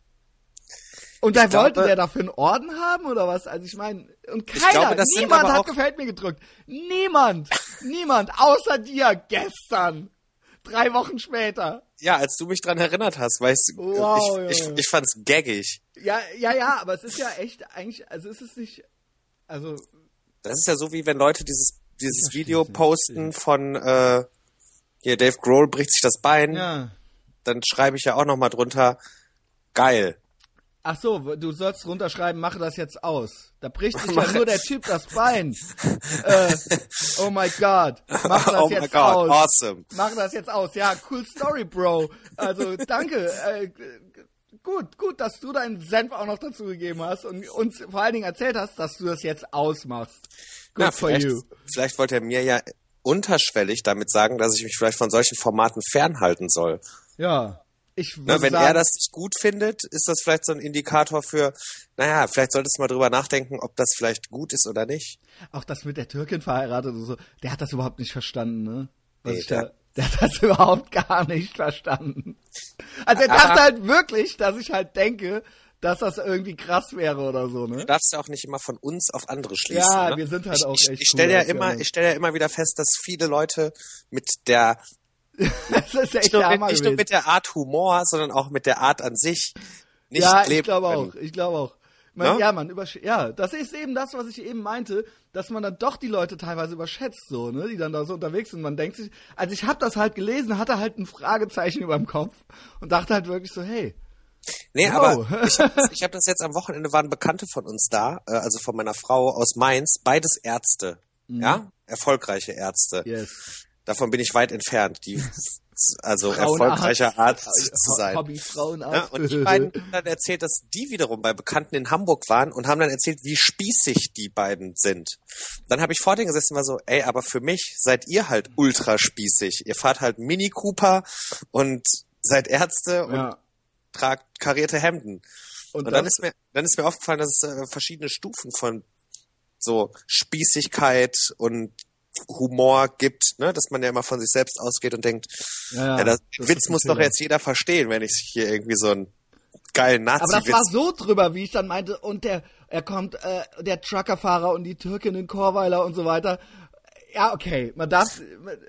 Und da wollte der dafür einen Orden haben oder was? Also ich meine, und keiner, glaube, niemand hat gefällt mir gedrückt. Niemand, niemand, außer dir gestern. Drei Wochen später. Ja, als du mich dran erinnert hast, weil wow, ich, ich, ich fand's gaggig. Ja, ja, ja, aber es ist ja echt, eigentlich, also ist es nicht, also. Das ist ja so wie wenn Leute dieses, dieses Video posten von, äh, hier, Dave Grohl bricht sich das Bein. Ja. Dann schreibe ich ja auch nochmal drunter, geil. Ach so, du sollst runterschreiben, mache das jetzt aus. Da bricht sich [laughs] ja nur der Typ das Bein. äh, oh my God, mach das [laughs] oh jetzt God, aus. Awesome. Mach das jetzt aus. Ja, cool Story, Bro. Also danke. Äh, gut, gut, dass du deinen Senf auch noch dazu gegeben hast und uns vor allen Dingen erzählt hast, dass du das jetzt ausmachst. Good Na, for you. Vielleicht wollte er mir ja unterschwellig damit sagen, dass ich mich vielleicht von solchen Formaten fernhalten soll. Ja. Ich Na, wenn sagen, er das nicht gut findet, ist das vielleicht so ein Indikator für, naja, vielleicht solltest du mal drüber nachdenken, ob das vielleicht gut ist oder nicht. Auch das mit der Türkin verheiratet und so, der hat das überhaupt nicht verstanden, ne? Was nee, der, der hat das [laughs] überhaupt gar nicht verstanden. Also er dachte halt wirklich, dass ich halt denke, dass das irgendwie krass wäre oder so, ne? Du darfst ja auch nicht immer von uns auf andere schließen. Ja, ne? wir sind halt ich, auch echt. Ich, ich stelle ja immer, ich stelle ja immer wieder fest, dass viele Leute mit der das ist echt nicht, nur, mit, nicht nur mit der Art Humor, sondern auch mit der Art an sich nicht ja, ich glaube auch. Ich glaube auch. Man, no? Ja, man ja, das ist eben das, was ich eben meinte, dass man dann doch die Leute teilweise überschätzt, so, ne, die dann da so unterwegs sind. Man denkt sich, also ich habe das halt gelesen, hatte halt ein Fragezeichen über dem Kopf und dachte halt wirklich so, hey. Nee, wow. aber [laughs] ich habe das, hab das jetzt am Wochenende waren Bekannte von uns da, äh, also von meiner Frau aus Mainz, beides Ärzte, mhm. ja, erfolgreiche Ärzte. Yes. Davon bin ich weit entfernt, die [laughs] also erfolgreicher Arzt zu sein. Hobby Frauenarzt. Ja, und die beiden haben dann erzählt, dass die wiederum bei Bekannten in Hamburg waren und haben dann erzählt, wie spießig die beiden sind. Dann habe ich vor denen gesessen und war so, ey, aber für mich seid ihr halt ultra spießig. Ihr fahrt halt Mini Cooper und seid Ärzte und ja. tragt karierte Hemden. Und, und dann ist mir dann ist mir aufgefallen, dass es äh, verschiedene Stufen von so Spießigkeit und Humor gibt, ne? dass man ja immer von sich selbst ausgeht und denkt, ja, ja, das Witz muss doch jetzt jeder verstehen, wenn ich hier irgendwie so einen geilen nazi Aber das war so drüber, wie ich dann meinte, und der, er kommt, äh, der Truckerfahrer und die Türkin in Chorweiler und so weiter. Ja, okay, man darf,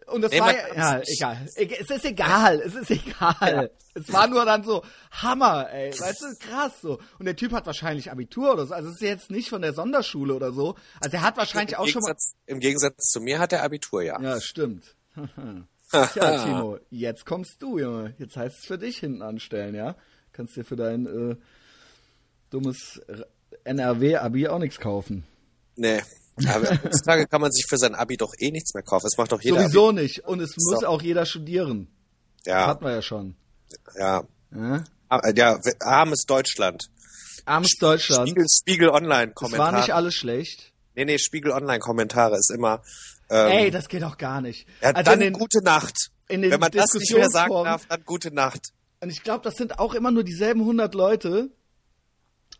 und das nee, war ja, egal. Es ist egal, es ist egal. Ja. Es war nur dann so, Hammer, ey, weißt du, krass so. Und der Typ hat wahrscheinlich Abitur oder so, also ist jetzt nicht von der Sonderschule oder so. Also er hat wahrscheinlich auch schon mal... Im Gegensatz zu mir hat er Abitur, ja. Ja, stimmt. [laughs] Tja, Timo, jetzt kommst du, Junge. Jetzt heißt es für dich hinten anstellen, ja? Kannst dir für dein äh, dummes NRW-Abi auch nichts kaufen. Nee, aber heutzutage kann man sich für sein Abi doch eh nichts mehr kaufen. Es macht doch jeder. Sowieso Abi. nicht. Und es so. muss auch jeder studieren. Ja. Das hat man ja schon. Ja. Ja, ah, ja armes Deutschland. Armes Deutschland. Spiegel, Spiegel Online Kommentare. Es war nicht alles schlecht. Nee, nee, Spiegel Online Kommentare ist immer. Ähm, Ey, das geht doch gar nicht. Ja, also dann den, gute Nacht. Wenn man das nicht mehr sagen darf, dann gute Nacht. Und ich glaube, das sind auch immer nur dieselben 100 Leute,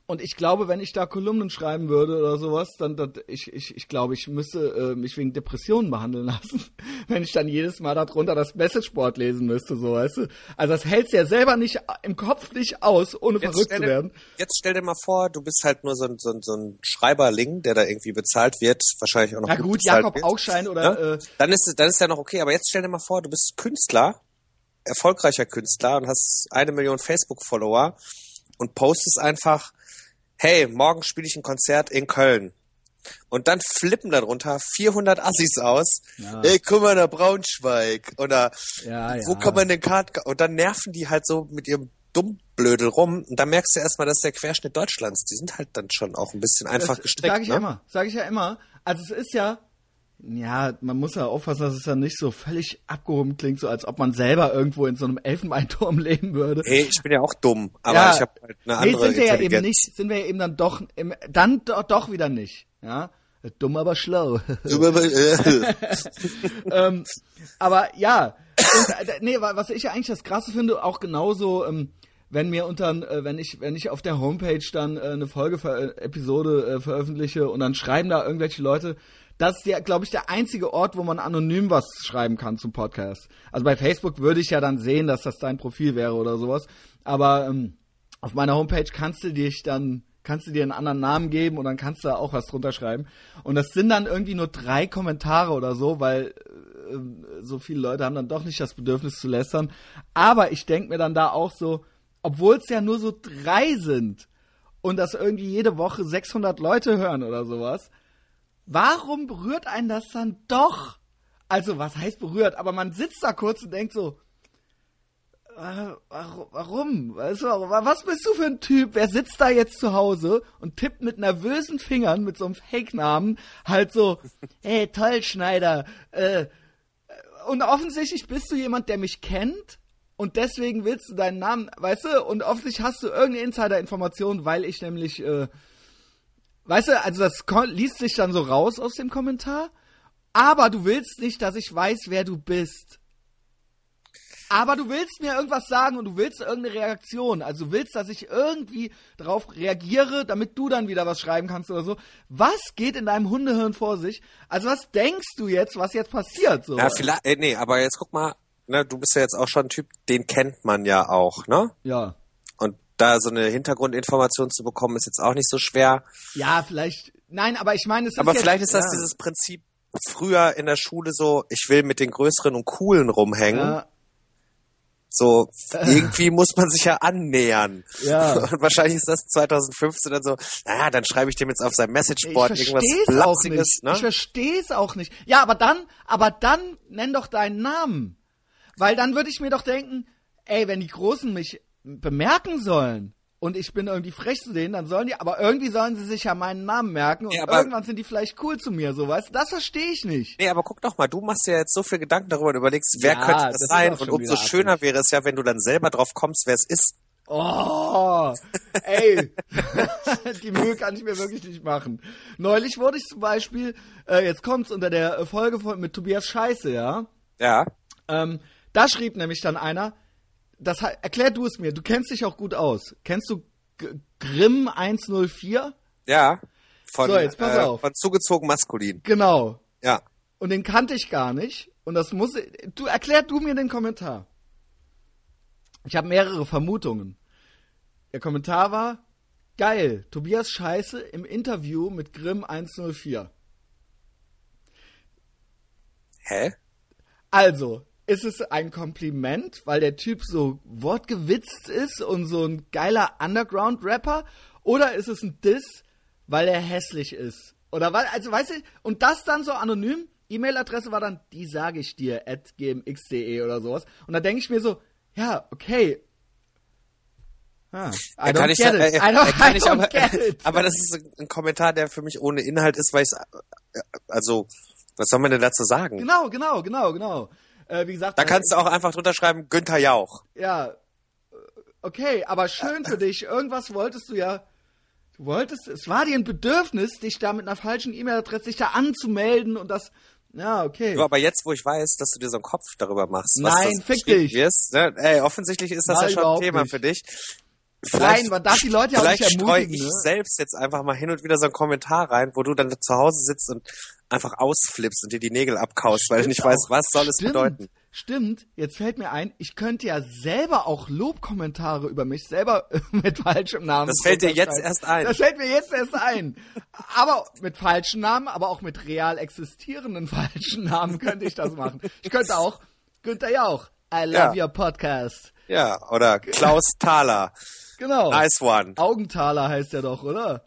und ich glaube, wenn ich da Kolumnen schreiben würde oder sowas, dann, dann ich, ich, ich glaube, ich müsste äh, mich wegen Depressionen behandeln [laughs] lassen, wenn ich dann jedes Mal darunter das Messesport lesen müsste, so weißt du. Also das hältst du ja selber nicht im Kopf nicht aus, ohne jetzt verrückt zu werden. Jetzt stell dir mal vor, du bist halt nur so ein, so ein, so ein Schreiberling, der da irgendwie bezahlt wird, wahrscheinlich auch noch. Ja gut, gut Jakob. Augschein oder. Ja? Äh, dann ist dann ist ja noch okay, aber jetzt stell dir mal vor, du bist Künstler, erfolgreicher Künstler und hast eine Million Facebook-Follower und postest einfach hey, morgen spiele ich ein Konzert in Köln. Und dann flippen darunter 400 Assis aus. Ja. Ey, guck mal nach Braunschweig. Oder ja, wo ja. kann man den Kart... Und dann nerven die halt so mit ihrem Dummblödel rum. Und dann merkst du erstmal, dass der Querschnitt Deutschlands, die sind halt dann schon auch ein bisschen einfach das gestrickt. Sag ich ne? immer, sag ich ja immer. Also es ist ja, ja, man muss ja aufpassen, dass es dann nicht so völlig abgehoben klingt, so als ob man selber irgendwo in so einem Elfenbeinturm [laughs] leben würde. Hey, ich bin ja auch dumm, aber ja, ich habe halt eine andere Nee, sind wir ja eben nicht, sind wir ja eben dann doch, im, dann doch, doch wieder nicht, ja. Dumm, aber schlau. [laughs] Dumm, aber, äh. [laughs] ähm, aber ja, und, äh, nee, was ich ja eigentlich das Krasse finde, auch genauso, ähm, wenn mir unter, äh, wenn ich, wenn ich auf der Homepage dann äh, eine Folge, äh, Episode äh, veröffentliche und dann schreiben da irgendwelche Leute, das ist ja, glaube ich, der einzige Ort, wo man anonym was schreiben kann zum Podcast. Also bei Facebook würde ich ja dann sehen, dass das dein Profil wäre oder sowas. Aber ähm, auf meiner Homepage kannst du dich dann, kannst du dir einen anderen Namen geben und dann kannst du da auch was drunter schreiben. Und das sind dann irgendwie nur drei Kommentare oder so, weil äh, so viele Leute haben dann doch nicht das Bedürfnis zu lästern. Aber ich denke mir dann da auch so, obwohl es ja nur so drei sind und das irgendwie jede Woche 600 Leute hören oder sowas, warum berührt einen das dann doch? Also, was heißt berührt? Aber man sitzt da kurz und denkt so, äh, warum? Was bist du für ein Typ? Wer sitzt da jetzt zu Hause und tippt mit nervösen Fingern, mit so einem Fake-Namen, halt so, [laughs] hey, toll, Schneider. Äh, und offensichtlich bist du jemand, der mich kennt und deswegen willst du deinen Namen, weißt du, und offensichtlich hast du irgendeine Insider-Information, weil ich nämlich, äh, weißt du, also das liest sich dann so raus aus dem Kommentar, aber du willst nicht, dass ich weiß, wer du bist. Aber du willst mir irgendwas sagen und du willst irgendeine Reaktion. Also du willst, dass ich irgendwie darauf reagiere, damit du dann wieder was schreiben kannst oder so. Was geht in deinem Hundehirn vor sich? Also was denkst du jetzt, was jetzt passiert? So? Ja, vielleicht, äh, nee, aber jetzt guck mal, ne, du bist ja jetzt auch schon ein Typ, den kennt man ja auch, ne? Ja. Da so eine Hintergrundinformation zu bekommen, ist jetzt auch nicht so schwer. Ja, vielleicht. Nein, aber ich meine, es ist. Aber vielleicht jetzt, ist das ja. dieses Prinzip früher in der Schule so, ich will mit den Größeren und Coolen rumhängen. Ja. So, irgendwie muss man sich ja annähern. Ja. Und [laughs] wahrscheinlich ist das 2015 dann so, naja, dann schreibe ich dem jetzt auf sein Messageboard irgendwas nicht. ne? Ich verstehe es auch nicht. Ja, aber dann, aber dann nenn doch deinen Namen. Weil dann würde ich mir doch denken, ey, wenn die Großen mich bemerken sollen und ich bin irgendwie frech zu denen, dann sollen die, aber irgendwie sollen sie sich ja meinen Namen merken und Ja, aber- irgendwann sind die vielleicht cool zu mir, so weißt du? Das verstehe ich nicht. Nee, aber guck doch mal, du machst ja jetzt so viel Gedanken darüber und überlegst, wer Ja, könnte das das sein? Und umso schöner affig. wäre es ja, wenn du dann selber drauf kommst, wer es ist. Oh, [laughs] ey, [laughs] die Mühe kann ich mir wirklich nicht machen. Neulich wurde ich zum Beispiel, äh, jetzt kommt's unter der Folge von, mit Tobias Scheiße, ja. Ja. Ähm, da schrieb nämlich dann einer, das erklär du es mir, du kennst dich auch gut aus. Kennst du G Grimm 104? Ja. Von, So, jetzt pass äh, auf. von zugezogen maskulin. Genau. Ja. Und den kannte ich gar nicht. Und das muss. Du erklär du mir den Kommentar. Ich habe mehrere Vermutungen. Der Kommentar war geil. Tobias Scheiße im Interview mit Grimm 104. Hä? Also, ist es ein Kompliment, weil der Typ so wortgewitzt ist und so ein geiler Underground-Rapper? Oder ist es ein Diss, weil er hässlich ist? Oder weil, also weißt du, und das dann so anonym? E-Mail-Adresse war dann, die sage ich dir, at gmx.de oder sowas. Und da denke ich mir so, ja, okay. Ah, I don't kann ich, get it. äh, I don't, kann I nicht, don't aber, get it. aber das ist ein Kommentar, der für mich ohne Inhalt ist, weil ich also, was soll man denn dazu sagen? Genau, genau, genau, genau. Äh, wie gesagt, Da kannst du auch einfach drunter schreiben, Günther Jauch. Ja, okay, aber schön für dich. Irgendwas wolltest du ja. Du wolltest, es war dir ein Bedürfnis, dich da mit einer falschen E-Mail-Adresse sich da anzumelden und das. Ja, okay. Du, aber jetzt, wo ich weiß, dass du dir so einen Kopf darüber machst, was Nein, das fick dich. Wirst, ne? Ey, offensichtlich ist das Nein, ja schon ein Thema nicht. für dich. Nein, man darf die Leute ja auch vielleicht nicht streue ermutigen. ich Ne? selbst jetzt einfach mal hin und wieder so einen Kommentar rein, wo du dann zu Hause sitzt und einfach ausflippst und dir die Nägel abkaust, weil du nicht weißt, was soll es Stimmt, bedeuten. Stimmt, jetzt fällt mir ein, ich könnte ja selber auch Lobkommentare über mich selber [laughs] mit falschem Namen. Das fällt dir jetzt erst ein. Das fällt mir jetzt erst ein. Aber mit falschen Namen, aber auch mit real existierenden [laughs] falschen Namen könnte ich das machen. Ich könnte auch Günther Jauch. I love Ja. your podcast. Ja, oder Klaus Thaler. Genau. Nice one. Augenthaler heißt er doch, oder?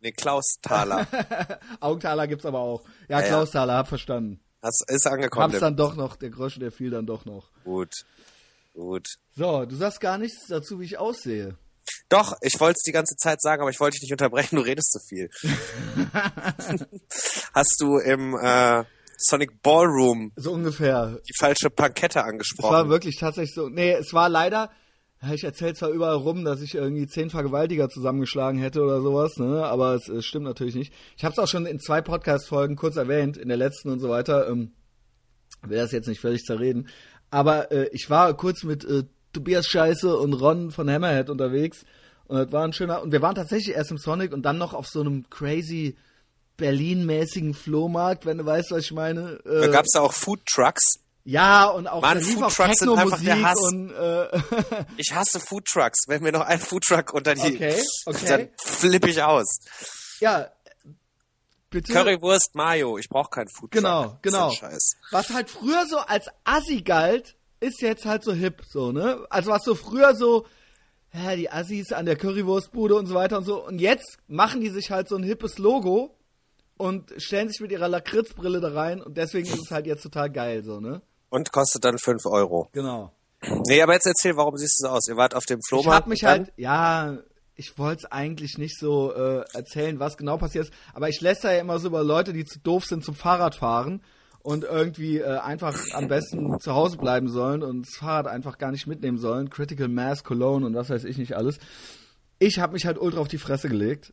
Nee, Klaus Thaler. [laughs] Augenthaler gibt's aber auch. Ja, Ja, Klaus Thaler, hab verstanden. Das ist angekommen. Hab's dann doch noch, der Groschen, der fiel dann doch noch. Gut. Gut. So, du sagst gar nichts dazu, wie ich aussehe. Doch, ich wollte es die ganze Zeit sagen, aber ich wollte dich nicht unterbrechen, du redest zu viel. [laughs] Hast du im äh, Sonic Ballroom So ungefähr. die falsche Pankette Es war angesprochen? wirklich tatsächlich so. Nee, es war leider. Ja, Ich erzähle zwar überall rum, dass ich irgendwie zehn Vergewaltiger zusammengeschlagen hätte oder sowas, ne? Aber es, es stimmt natürlich nicht. Ich habe es auch schon in zwei Podcast-Folgen kurz erwähnt, in der letzten und so weiter. Ähm, will das jetzt nicht völlig zerreden. Aber äh, ich war kurz mit äh, Tobias Scheiße und Ron von Hammerhead unterwegs. Und das war ein schöner, und wir waren tatsächlich erst im Sonic und dann noch auf so einem crazy Berlin-mäßigen Flohmarkt, wenn du weißt, was ich meine. Da gab es auch Food Trucks. Ja, und auch Mann, da lief Food auch Trucks sind einfach der Hass. und äh, [laughs] Ich hasse Food Trucks. Wenn mir noch ein Food Truck unter die, Okay, okay. dann flippe ich aus. ja, bitte. Currywurst Mayo. Ich brauche keinen Food. Genau, genau. Was halt früher so als Assi galt, ist jetzt halt so hip, so, ne? Also was so früher so, ja, die Assis an der Currywurstbude und so weiter und so. Und jetzt machen die sich halt so ein hippes Logo und stellen sich mit ihrer Lakritzbrille da rein und deswegen ist es halt jetzt total geil, so, ne? Und kostet dann 5 Euro. Genau. Nee, aber jetzt erzähl, warum siehst du so aus? Ihr wart auf dem Ich Flohmarkt. hab mich dann- halt, ja, ich wollte es eigentlich nicht so äh, erzählen, was genau passiert ist, aber ich lässt ja immer so über Leute, die zu doof sind zum Fahrradfahren und irgendwie äh, einfach am besten zu Hause bleiben sollen und das Fahrrad einfach gar nicht mitnehmen sollen. Critical Mass, Cologne und was weiß ich nicht alles. Ich habe mich halt ultra auf die Fresse gelegt.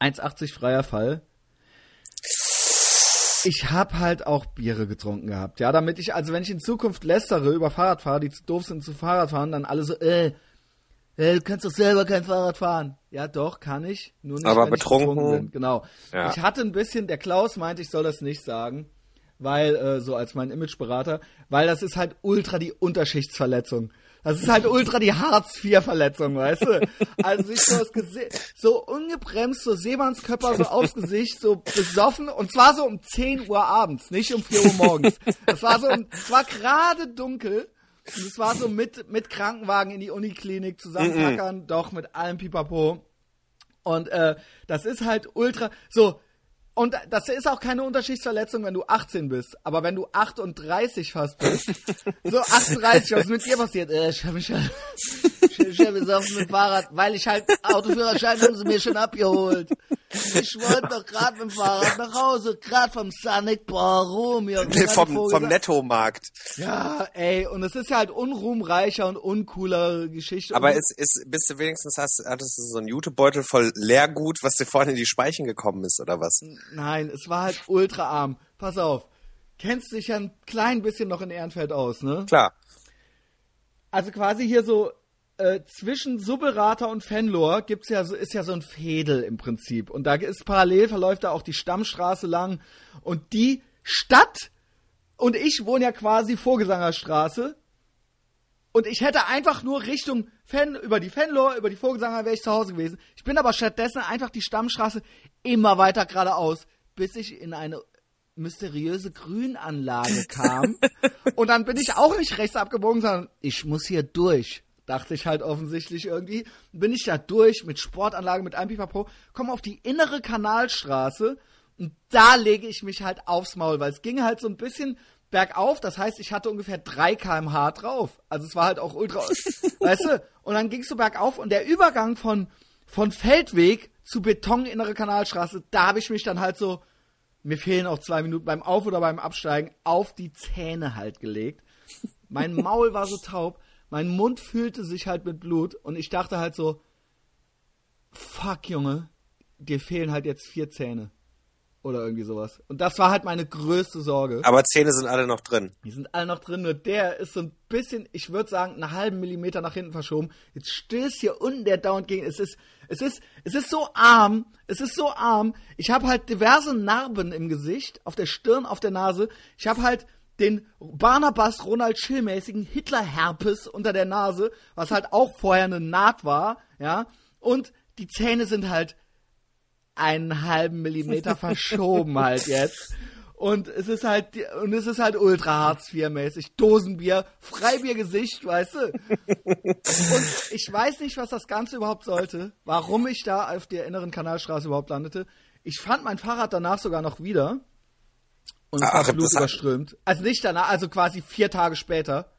1,80 freier Fall. Ich habe halt auch Biere getrunken gehabt, ja, damit ich, also wenn ich in Zukunft lästere über Fahrradfahrer, die zu doof sind zu Fahrradfahren, dann alle so, äh, äh, du kannst doch selber kein Fahrrad fahren. Ja, doch, kann ich. Nur nicht, Aber wenn betrunken. ich betrunken bin. Genau. Ja. Ich hatte ein bisschen, der Klaus meinte, ich soll das nicht sagen, weil, äh, so als mein Imageberater, weil das ist halt ultra die Unterschichtsverletzung. Das ist halt ultra die Hartz-IV-Verletzung, weißt du? Also sich so, das Gesi so ungebremst, so Seemannskörper so aufs Gesicht, so besoffen und zwar so um 10 Uhr abends, nicht um 4 Uhr morgens. Das war so, es war gerade dunkel und es war so mit, mit Krankenwagen in die Uniklinik zusammenpackern, doch mit allem Pipapo. Und äh, das ist halt ultra so. Und das ist auch keine Unterschichtsverletzung, wenn du 18 bist. Aber wenn du 38 fast bist, [laughs] so 38, was ist mit dir passiert? Äh, ich hab mich halt, hab besoffen mit dem Fahrrad, weil ich halt, Autoführerschein haben sie mir schon abgeholt. Ich wollte doch gerade mit dem Fahrrad nach Hause, gerade vom Sonic Bar rum. Ja, Nee, vom, vom Nettomarkt. Ja, ey, und es ist ja halt unruhmreicher und uncooler Geschichte. Aber es ist, bist du wenigstens hast, hattest du so einen Jutebeutel voll Leergut, was dir vorne in die Speichen gekommen ist, oder was? Nein, es war halt ultra arm. Pass auf. Kennst dich ja ein klein bisschen noch in Ehrenfeld aus, ne? Klar. Also quasi hier so äh, zwischen Subberater und Fenlor gibt's ja so, ist ja so ein Fädel im Prinzip. Und da ist parallel verläuft da auch die Stammstraße lang. Und die Stadt und ich wohnen ja quasi Vorgesangerstraße. Und ich hätte einfach nur Richtung Fen, über die Fenlor, über die Vorgesanger wäre ich zu Hause gewesen. Ich bin aber stattdessen einfach die Stammstraße immer weiter geradeaus, bis ich in eine mysteriöse Grünanlage kam. [laughs] und dann bin ich auch nicht rechts abgebogen, sondern ich muss hier durch. Dachte ich halt offensichtlich irgendwie. Bin ich da durch mit Sportanlage, mit einem Pipapo, komme auf die innere Kanalstraße und da lege ich mich halt aufs Maul, weil es ging halt so ein bisschen bergauf. Das heißt, ich hatte ungefähr 3 kmh drauf. Also es war halt auch ultra, [laughs] weißt du? Und dann ging es so bergauf und der Übergang von, von Feldweg zu Beton innere Kanalstraße, da habe ich mich dann halt so, mir fehlen auch zwei Minuten beim Auf- oder beim Absteigen, auf die Zähne halt gelegt. Mein Maul war so taub, mein Mund füllte sich halt mit Blut und ich dachte halt so, fuck Junge, dir fehlen halt jetzt vier Zähne. Oder irgendwie sowas. Und das war halt meine größte Sorge. Aber Zähne sind alle noch drin. Die sind alle noch drin, nur der ist so ein bisschen, ich würde sagen, einen halben Millimeter nach hinten verschoben. Jetzt stößt hier unten der dauernd gegen. Es ist, es ist, es ist so arm, es ist so arm. Ich habe halt diverse Narben im Gesicht, auf der Stirn, auf der Nase. Ich habe halt den Barnabas Ronald Schill-mäßigen Hitler-Herpes unter der Nase, was halt auch vorher eine Naht war, ja. Und die Zähne sind halt einen halben Millimeter [laughs] verschoben halt jetzt. Und es ist halt, und es ist halt ultra Hartz IV mäßig. Dosenbier, Freibiergesicht, weißt du? Und ich weiß nicht, was das Ganze überhaupt sollte, warum ich da auf der inneren Kanalstraße überhaupt landete. Ich fand mein Fahrrad danach sogar noch wieder. Und es Ach, war blutüberströmt. Also nicht danach, also quasi vier Tage später.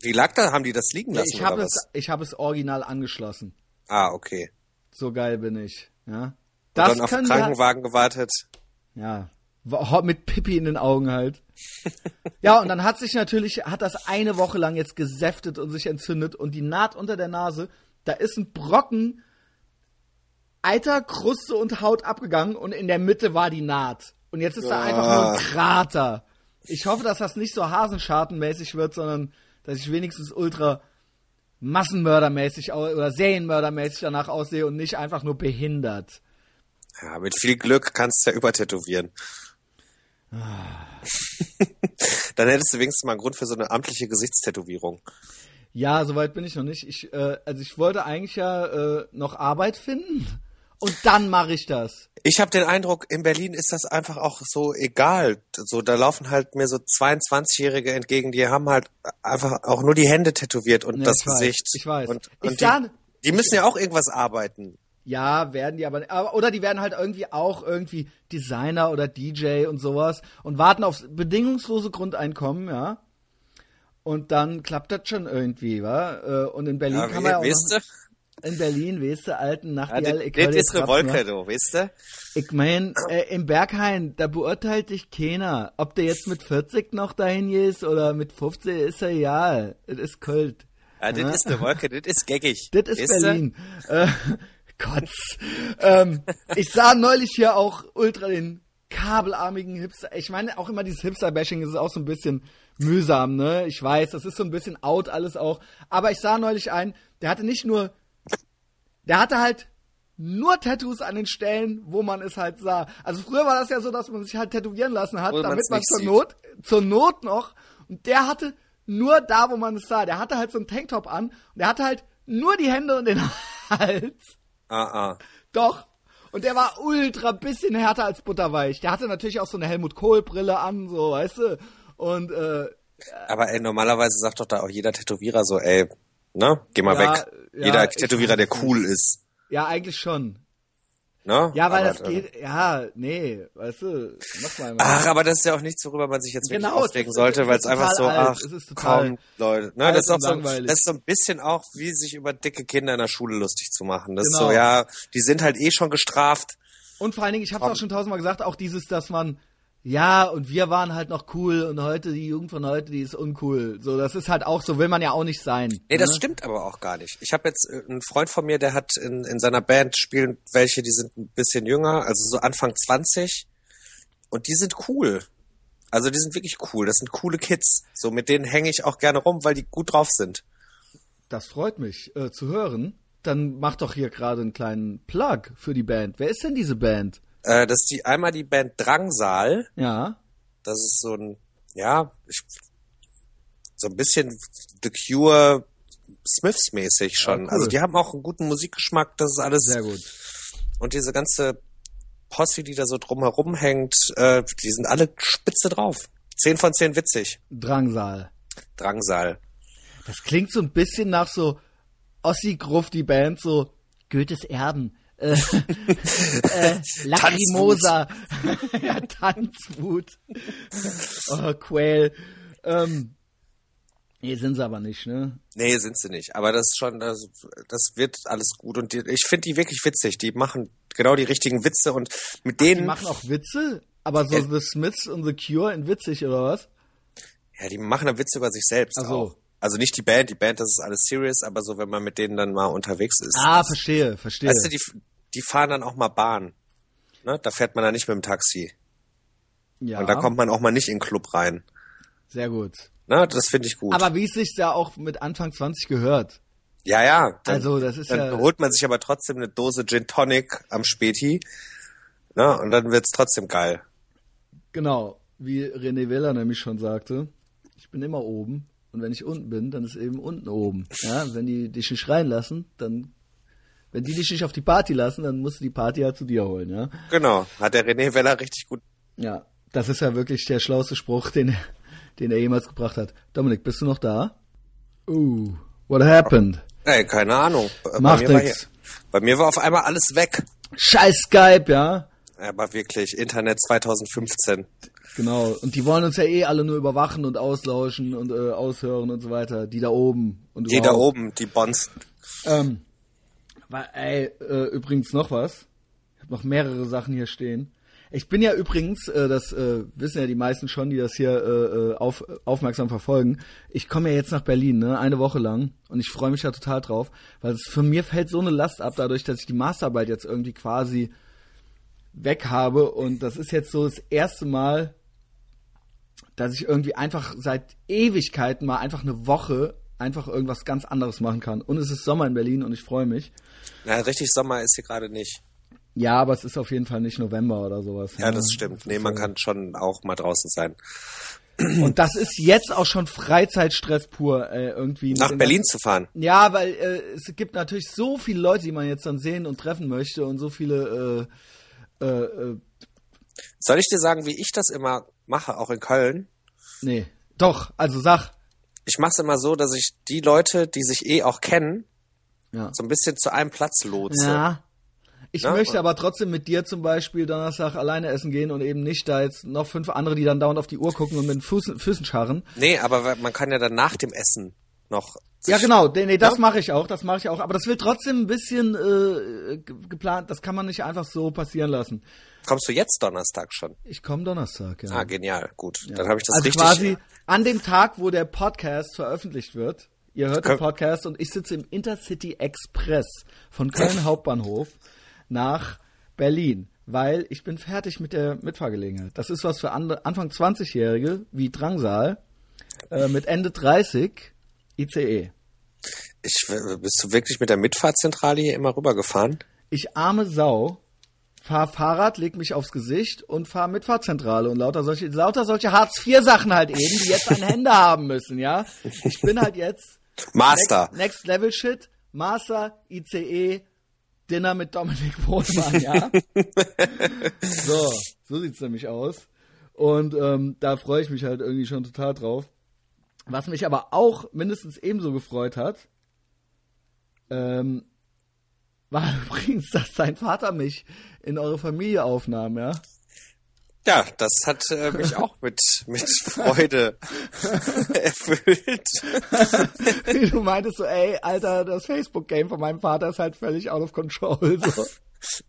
Wie lag da? Haben die das liegen lassen Ich habe es, ich habe es original angeschlossen. Ah, okay. So geil bin ich, ja. Und Das dann auf den Krankenwagen gewartet. Ja, mit Pippi in den Augen halt. ja, und dann hat sich natürlich, hat das eine Woche lang jetzt gesäftet und sich entzündet und die Naht unter der Nase, da ist ein Brocken Eiter, Kruste und Haut abgegangen und in der Mitte war die Naht. Und jetzt ist da einfach nur ein Krater. Ich hoffe, dass das nicht so Hasenschartenmäßig wird, sondern dass ich wenigstens ultra massenmördermäßig oder serienmördermäßig danach aussehe und nicht einfach nur behindert. Ja, mit viel Glück kannst du ja übertätowieren. Ah. [laughs] Dann hättest du wenigstens mal einen Grund für so eine amtliche Gesichtstätowierung. Ja, soweit bin ich noch nicht. Ich, äh, also ich wollte eigentlich ja äh, noch Arbeit finden und dann mache ich das. Ich habe den Eindruck, in Berlin ist das einfach auch so egal. So, da laufen halt mir so 22-Jährige entgegen, die haben halt einfach auch nur die Hände tätowiert und Ja, das ich weiß, Gesicht. ich weiß. Und, Ich und sah- die, die müssen ja auch irgendwas arbeiten. Ja, werden die aber, oder die werden halt irgendwie auch irgendwie Designer oder DJ und sowas und warten aufs bedingungslose Grundeinkommen, ja. Und dann klappt das schon irgendwie, wa? Äh, Und in Berlin Ja, kann man ja auch weißt noch, du? In Berlin, weißt du, alten Ja, Nachtigall, das, ich das ist eine? Wolke, du, weißt du? Ich mein, äh, im Berghain, da beurteilt dich keiner. Ob der jetzt mit 40 noch dahin gehst oder mit 15, ist ja egal. Es ist Kult. Ja, das ist eine Wolke, das ist geckig. Das ist weißt? Berlin. Äh, Kotz. ähm, ich sah neulich hier auch ultra den kabelarmigen Hipster. Ich meine, auch immer dieses Hipster-Bashing ist auch so ein bisschen mühsam, ne? Ich weiß, das ist so ein bisschen out alles auch. Aber ich sah neulich einen, der hatte nicht nur, der hatte halt nur Tattoos an den Stellen, wo man es halt sah. Also früher war das ja so, dass man sich halt tätowieren lassen hat, Wo damit man zur sieht. Not, zur Not noch. Und der hatte nur da, wo man es sah. Der hatte halt so einen Tanktop an und der hatte halt nur die Hände und den [laughs] Hals. Ah, ah. Doch. Und der war ultra bisschen härter als butterweich. Der hatte natürlich auch so eine Helmut Kohl Brille an, so, weißt du. Und äh, Aber ey, normalerweise sagt doch da auch jeder Tätowierer so, ey, ne, geh mal Ja, weg. ja, jeder Tätowierer, der cool ist. ja, eigentlich schon. Ne? Ja, weil aber, das geht, ja, nee, weißt du, mach mal. Ach, aber das ist ja auch nichts, worüber man sich jetzt wirklich Genau, aufregen ist- sollte, weil ist es einfach so, alt, ach, ist komm, Leute. Ne, das ist auch so, langweilig. das ist so ein bisschen auch, wie sich über dicke Kinder in der Schule lustig zu machen. Das ist Genau. so, ja, die sind halt eh schon gestraft. Und vor allen Dingen, ich hab's auch schon tausendmal gesagt, auch dieses, dass man, ja, und wir waren halt noch cool und heute, die Jugend von heute, die ist uncool. So, das ist halt auch so, will man ja auch nicht sein. Nee, das ne? stimmt aber auch gar nicht. Ich habe jetzt äh, einen Freund von mir, der hat in, in seiner Band spielen welche, die sind ein bisschen jünger, also so Anfang 20 und die sind cool. Also die sind wirklich cool, das sind coole Kids. So mit denen hänge ich auch gerne rum, weil die gut drauf sind. Das freut mich äh, zu hören. Dann mach doch hier gerade einen kleinen Plug für die Band. Wer ist denn diese Band? Äh, das ist die einmal die Band Drangsal, Ja. das ist so ein ja, ich, so ein bisschen The Cure Smiths mäßig schon. Ah, cool. Also die haben auch einen guten Musikgeschmack, das ist alles Sehr gut. Und diese ganze Posse, die da so drumherum hängt, äh, die sind alle spitze drauf. Zehn von zehn witzig. Drangsal. Drangsal. Das klingt so ein bisschen nach so Ossi Gruff, die Band, so Goethes Erben. Äh, [laughs] äh, Lacrimosa. [laughs] ja, Tanzwut. oh, Quail. Ähm, nee, sind sie aber nicht, ne? Nee, sind sie nicht. Aber das ist schon, das, das wird alles gut. Und die, ich finde die wirklich witzig. Die machen genau die richtigen Witze und mit Die denen, machen auch Witze, aber so Äh, The Smiths und The Cure in witzig, oder was? ja, die machen dann Witze über sich selbst Ach so. auch. Also nicht die Band, die Band, das ist alles serious, aber so, wenn man mit denen dann mal unterwegs ist. Ah, verstehe, verstehe. Weißt du, die, die fahren dann auch mal Bahn. Ne? Da fährt man dann nicht mit dem Taxi. ja, Und da kommt man auch mal nicht in den Club rein. sehr gut. Ne? Das finde ich gut. Aber wie es sich da auch mit Anfang 20 gehört. Ja, ja. Dann, Also, das ist dann ja- holt man sich aber trotzdem eine Dose Gin Tonic am Späti. Ne? Und dann wird's trotzdem geil. Genau, wie René Weller nämlich schon sagte, ich bin immer oben und wenn ich unten bin, dann ist eben unten oben. Ja, wenn die dich nicht reinlassen, dann wenn die dich nicht auf die Party lassen, dann musst du die Party halt zu dir holen, ja? Genau. Hat der René Weller richtig gut. Ja, das ist ja wirklich der schlauste Spruch, den, den er jemals gebracht hat. Dominik, bist du noch da? Uh, what happened? Ey, keine Ahnung. Bei Macht mir war nix. hier- Bei mir war auf einmal alles weg. Scheiß Skype, ja? Aber wirklich, Internet 2015. Genau. Und die wollen uns ja eh alle nur überwachen und auslauschen und äh, aushören und so weiter. Die da oben. Und Die da überhaupt. oben, die Bonzen. Ähm, war, ey, äh, übrigens noch was. Ich habe noch mehrere Sachen hier stehen. Ich bin ja übrigens, äh, das äh, wissen ja die meisten schon, die das hier äh, äh, auf, aufmerksam verfolgen. Ich komme ja jetzt nach Berlin, ne, eine Woche lang, und ich freue mich da total drauf, weil es für mir fällt so eine Last ab, dadurch, dass ich die Masterarbeit jetzt irgendwie quasi weg habe und das ist jetzt so das erste Mal, dass ich irgendwie einfach seit Ewigkeiten mal einfach eine Woche einfach irgendwas ganz anderes machen kann. Und es ist Sommer in Berlin und ich freue mich. Na, richtig Sommer ist hier gerade nicht. Ja, aber es ist auf jeden Fall nicht November oder sowas. Ja, das stimmt. Nee, man kann schon auch mal draußen sein. Und das ist jetzt auch schon Freizeitstress pur, äh, irgendwie. Nach Berlin zu fahren. Ja, weil äh, es gibt natürlich so viele Leute, die man jetzt dann sehen und treffen möchte und so viele. Äh, äh, äh Soll ich dir sagen, wie ich das immer mache, auch in Köln? Nee, doch. Also sag. Ich mache es immer so, dass ich die Leute, die sich eh auch kennen, ja. so ein bisschen zu einem Platz lotse. Ja. Ich ja, möchte aber trotzdem mit dir zum Beispiel Donnerstag alleine essen gehen und eben nicht da jetzt noch fünf andere, die dann dauernd auf die Uhr gucken und mit den Füßen, Füßen scharren. Nee, aber man kann ja dann nach dem Essen noch. Ja, genau, nee, das ja? mache ich auch, das mache ich auch. Aber das wird trotzdem ein bisschen äh, geplant, das kann man nicht einfach so passieren lassen. Kommst du jetzt Donnerstag schon? Ich komme Donnerstag, ja. Ah, genial, gut. Ja. Dann habe ich das also richtig. quasi an dem Tag, wo der Podcast veröffentlicht wird. Ihr hört den Podcast und ich sitze im Intercity Express von Köln [laughs] Hauptbahnhof nach Berlin, weil ich bin fertig mit der Mitfahrgelegenheit. Das ist was für andere, Anfang 20-Jährige wie Drangsal äh, mit Ende 30 ICE. Ich, bist du wirklich mit der Mitfahrzentrale hier immer rübergefahren? Ich arme Sau, fahr Fahrrad, leg mich aufs Gesicht und fahr Mitfahrzentrale und lauter solche, lauter solche Hartz-IV-Sachen halt eben, die jetzt an [laughs] Hände haben müssen, ja. Ich bin halt jetzt Master. Next, Next Level Shit, Master, ICE, Dinner mit Dominik Brotmann, ja. [laughs] so, so sieht's nämlich aus. Und ähm, da freue ich mich halt irgendwie schon total drauf. Was mich aber auch mindestens ebenso gefreut hat, ähm, war [laughs] übrigens, dass dein Vater mich in eure Familie aufnahm, ja. Ja, das hat äh, mich [laughs] auch mit, mit Freude [laughs] erfüllt. du meintest so, ey, Alter, das Facebook-Game von meinem Vater ist halt völlig out of control. So.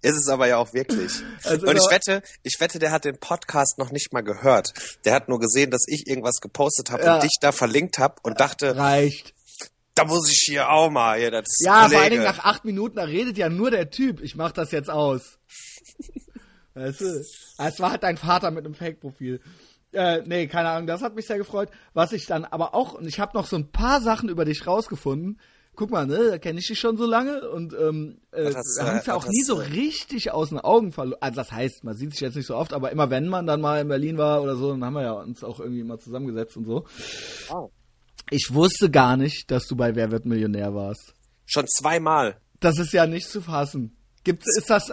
Ist es aber ja auch wirklich. Also und ich wette, ich wette, der hat den Podcast noch nicht mal gehört. Der hat nur gesehen, dass ich irgendwas gepostet habe ja. und dich da verlinkt habe und dachte, reicht. Da muss ich hier auch mal hier das. Ja, Kollege. vor allen Dingen nach acht Minuten, da redet ja nur der Typ. Ich mach das jetzt aus. Weißt du? Es war halt dein Vater mit einem Fake-Profil. Äh, nee, keine Ahnung, das hat mich sehr gefreut. Was ich dann aber auch, und ich habe noch so ein paar Sachen über dich rausgefunden. Guck mal, ne, da kenne ich dich schon so lange und ähm, äh, wir haben es ja auch nie so richtig aus den Augen verloren. Also das heißt, man sieht sich jetzt nicht so oft, aber immer wenn man dann mal in Berlin war oder so, dann haben wir ja uns auch irgendwie mal zusammengesetzt und so. Oh. Ich wusste gar nicht, dass du bei Wer wird Millionär warst. Schon zweimal. Das ist ja nicht zu fassen. Gibt, ist das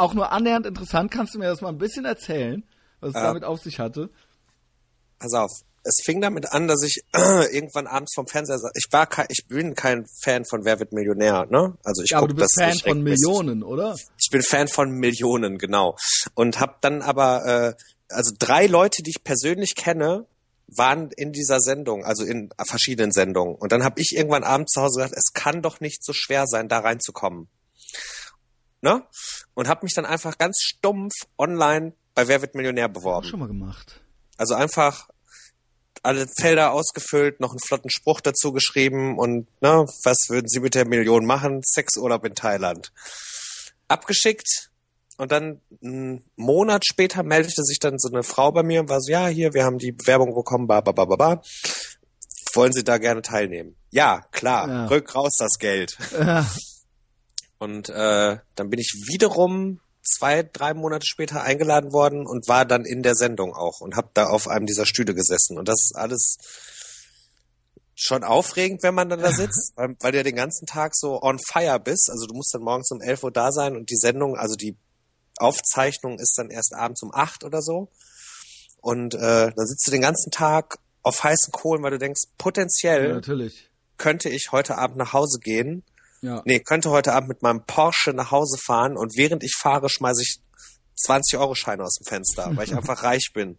auch nur annähernd interessant. Kannst du mir das mal ein bisschen erzählen, was es äh, damit auf sich hatte? Pass auf. Es fing damit an, dass ich äh, [clears throat] irgendwann abends vom Fernseher saß. Ich war kein, ich bin kein Fan von Wer wird Millionär, ne? Also ich ja, aber du bist Fan von Millionen, oder? Ich bin Fan von Millionen, genau. Und hab dann aber äh, also drei Leute, die ich persönlich kenne, waren in dieser Sendung, also in verschiedenen Sendungen. Und dann habe ich irgendwann abends zu Hause gesagt, es kann doch nicht so schwer sein, da reinzukommen ne? Und habe mich dann einfach ganz stumpf online bei Wer wird Millionär beworben. Auch schon mal gemacht. Also einfach alle Felder ausgefüllt, noch einen flotten Spruch dazu geschrieben und ne, was würden Sie mit der Million machen? Sexurlaub in Thailand. Abgeschickt und dann einen Monat später meldete sich dann so eine Frau bei mir und war so, ja, hier, wir haben die Bewerbung bekommen, ba, ba, ba, ba, ba. Wollen Sie da gerne teilnehmen? Ja, klar, ja. rück raus das Geld. Ja. [laughs] Und äh, dann bin ich wiederum zwei, drei Monate später eingeladen worden und war dann in der Sendung auch und habe da auf einem dieser Stühle gesessen. Und das ist alles schon aufregend, wenn man dann da sitzt, [laughs] weil, weil du ja den ganzen Tag so on fire bist. Also du musst dann morgens um 11 Uhr da sein und die Sendung, also die Aufzeichnung ist dann erst abends um acht oder so. Und äh, dann sitzt du den ganzen Tag auf heißen Kohlen, weil du denkst, potenziell ja, könnte ich heute Abend nach Hause gehen ja. Nee, könnte heute Abend mit meinem Porsche nach Hause fahren und während ich fahre, schmeiße ich 20-Euro-Scheine aus dem Fenster, weil ich [laughs] einfach reich bin.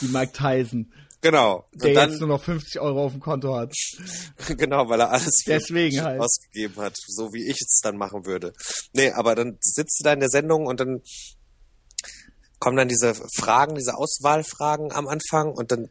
Wie Mike Tyson. Genau. Der dann, jetzt nur noch 50 Euro auf dem Konto hat. [laughs] genau, weil er alles Deswegen halt. ausgegeben hat, so wie ich es dann machen würde. Nee, aber dann sitzt du da in der Sendung und dann kommen dann diese Fragen, diese Auswahlfragen am Anfang und dann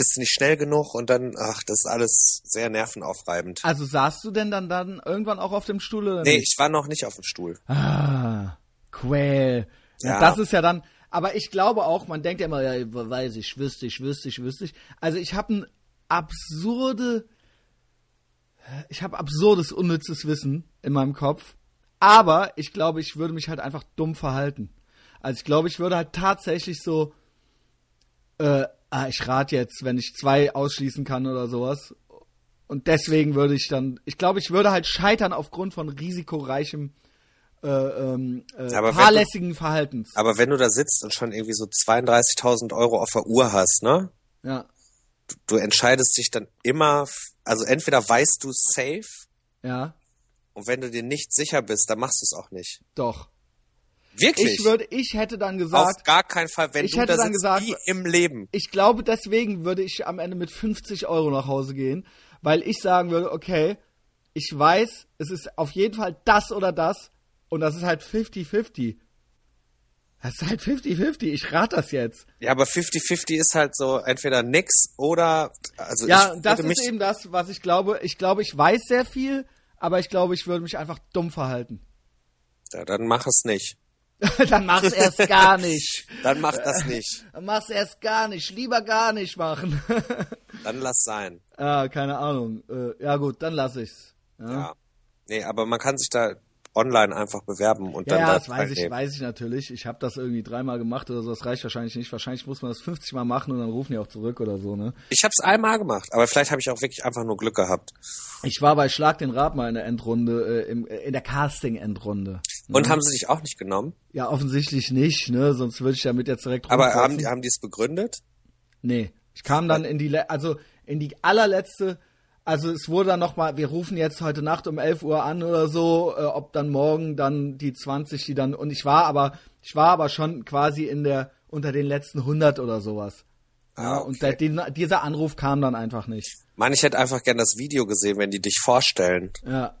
bist du nicht schnell genug und dann, ach, das ist alles sehr nervenaufreibend. Also saßt du denn dann dann irgendwann auch auf dem Stuhl oder Nee, nicht? ich war noch nicht auf dem Stuhl. Ah, Quell. Ja, das ist ja dann, Aber ich glaube auch, man denkt ja immer, ja, weiß ich, wüsste ich, wüsste ich, wüsste ich. Also ich habe ein absurde, ich habe absurdes, unnützes Wissen in meinem Kopf. Aber ich glaube, ich würde mich halt einfach dumm verhalten. Also ich glaube, ich würde halt tatsächlich so, äh, ah, ich rate jetzt, wenn ich zwei ausschließen kann oder sowas. Und deswegen würde ich dann, ich glaube, ich würde halt scheitern aufgrund von risikoreichem, äh, ähm, äh, Aber fahrlässigen Verhaltens. Aber wenn du da sitzt und schon irgendwie so 32.000 Euro auf der Uhr hast, ne? Ja, Du, du entscheidest dich dann immer, also entweder weißt du safe ja, und wenn du dir nicht sicher bist, dann machst du es auch nicht. doch. Wirklich? Ich würde, ich hätte dann Auf gesagt, gar keinen Fall, wenn ich du hätte da dann gesagt- wie im Leben. ich glaube, deswegen würde ich am Ende mit 50 Euro nach Hause gehen, weil ich sagen würde, okay, ich weiß, es ist auf jeden Fall das oder das und das ist halt 50-50. Das ist halt 50-50, ich rate das jetzt. Ja, aber 50-50 ist halt so entweder nix oder, also Ja, ich das ist eben das, was ich glaube. Ich glaube, ich weiß sehr viel, aber ich glaube, ich würde mich einfach dumm verhalten. ja, dann mach es nicht. [laughs] Dann mach's erst gar nicht. Dann mach das nicht. [laughs] Dann mach's erst gar nicht. Lieber gar nicht machen. [laughs] Dann lass sein. ah, keine Ahnung. Äh, ja gut, dann lass ich's. Ja, Ja. Nee, aber man kann sich da online einfach bewerben und ja, dann ja da das weiß ich, weiß ich natürlich. Ich habe das irgendwie dreimal gemacht oder so. Das reicht wahrscheinlich nicht. Wahrscheinlich muss man das 50 Mal machen und dann rufen die auch zurück oder so, ne? Ich habe es einmal gemacht, aber vielleicht habe ich auch wirklich einfach nur Glück gehabt. Ich war bei Schlag den Rat mal in der Endrunde, äh, im, äh, in der Casting-Endrunde. Und haben sie dich auch nicht genommen? Ja, offensichtlich nicht, ne? Sonst würde ich damit jetzt direkt Aber haben die, haben die es begründet? Nee, ich kam dann in die, also in die allerletzte, also es wurde dann nochmal, wir rufen jetzt heute Nacht um 11 Uhr an oder so, äh, ob dann morgen dann die 20, die dann, und ich war aber, ich war aber schon quasi in der, unter den letzten 100 oder sowas. Ja, Ah, und okay. der, den, dieser Anruf kam dann einfach nicht. Mann, ich hätte einfach gern das Video gesehen, wenn die dich vorstellen. Ja,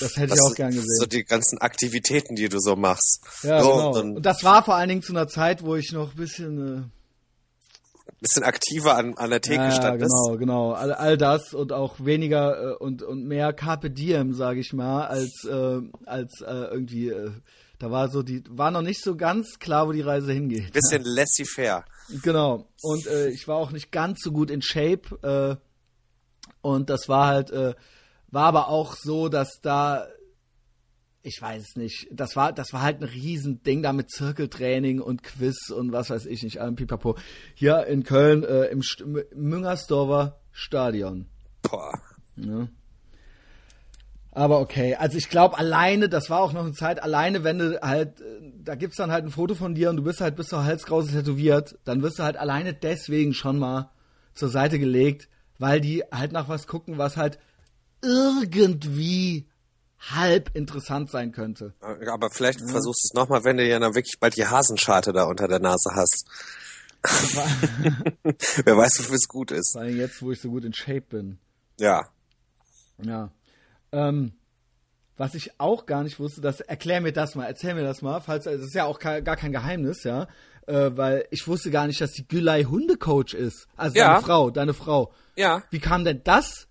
das hätte Was ich auch gern gesehen. So die ganzen Aktivitäten, die du so machst. ja, so, genau. ein Und das war vor allen Dingen zu einer Zeit, wo ich noch ein bisschen, äh, bisschen aktiver an, an der Theke Ja, ja, standest. genau, genau. All, all das und auch weniger äh, und, und mehr Carpe Diem, sage ich mal, als, äh, als äh, irgendwie, äh, da war so die, war noch nicht so ganz klar, wo die Reise hingeht. Bisschen [laughs] laissez-faire. Genau. Und äh, ich war auch nicht ganz so gut in Shape. Äh, und das war halt, äh, war aber auch so, dass da, ich weiß es nicht, das war, das war halt ein Riesending da mit Zirkeltraining und Quiz und was weiß ich nicht, allem Pipapo. Hier in Köln äh, im St Müngersdorfer Stadion. Boah. Ne? Aber okay, also ich glaube alleine, das war auch noch eine Zeit, alleine wenn du halt, äh, da gibt's dann halt ein Foto von dir und du bist halt bis zur Halskrause tätowiert, dann wirst du halt alleine deswegen schon mal zur Seite gelegt, weil die halt nach was gucken, was halt irgendwie halb interessant sein könnte. Aber vielleicht versuchst du es nochmal, wenn du ja dann wirklich bald die Hasenscharte da unter der Nase hast. [laughs] Wer weiß, wofür es gut ist. Vor allem jetzt, wo ich so gut in Shape bin. Ja. Ja. Ähm, was ich auch gar nicht wusste, das erklär mir das mal, erzähl mir das mal, falls das ist ja auch gar kein Geheimnis, ja, äh, weil ich wusste gar nicht, dass die Gülay Hundecoach ist. Also Ja. deine Frau, deine Frau. Ja. Wie kam denn das?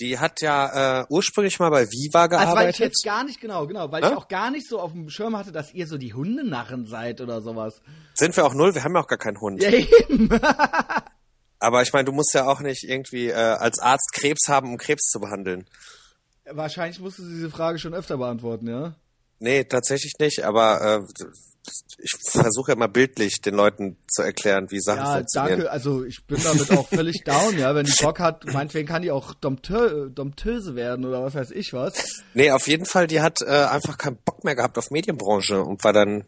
Die hat ja äh, ursprünglich mal bei Viva Also weil ich gearbeitet. jetzt gar nicht genau, genau, weil Hä? ich auch gar nicht so auf dem Schirm hatte, dass ihr so die Hundenarren seid oder sowas. Sind wir auch null, wir haben ja auch gar keinen Hund. Ja, eben. [laughs] Aber ich meine, du musst ja auch nicht irgendwie äh, als Arzt Krebs haben, um Krebs zu behandeln. Wahrscheinlich musst du diese Frage schon öfter beantworten, ja? Nee, tatsächlich nicht, aber äh, ich versuche ja mal bildlich den Leuten zu erklären, wie Sachen Ja, funktionieren. danke. Also ich bin damit auch völlig down, ja. Wenn die [laughs] Bock hat, meinetwegen kann die auch Domptö Domptöse werden oder was weiß ich was. Nee, auf jeden Fall, die hat äh, einfach keinen Bock mehr gehabt auf Medienbranche und war dann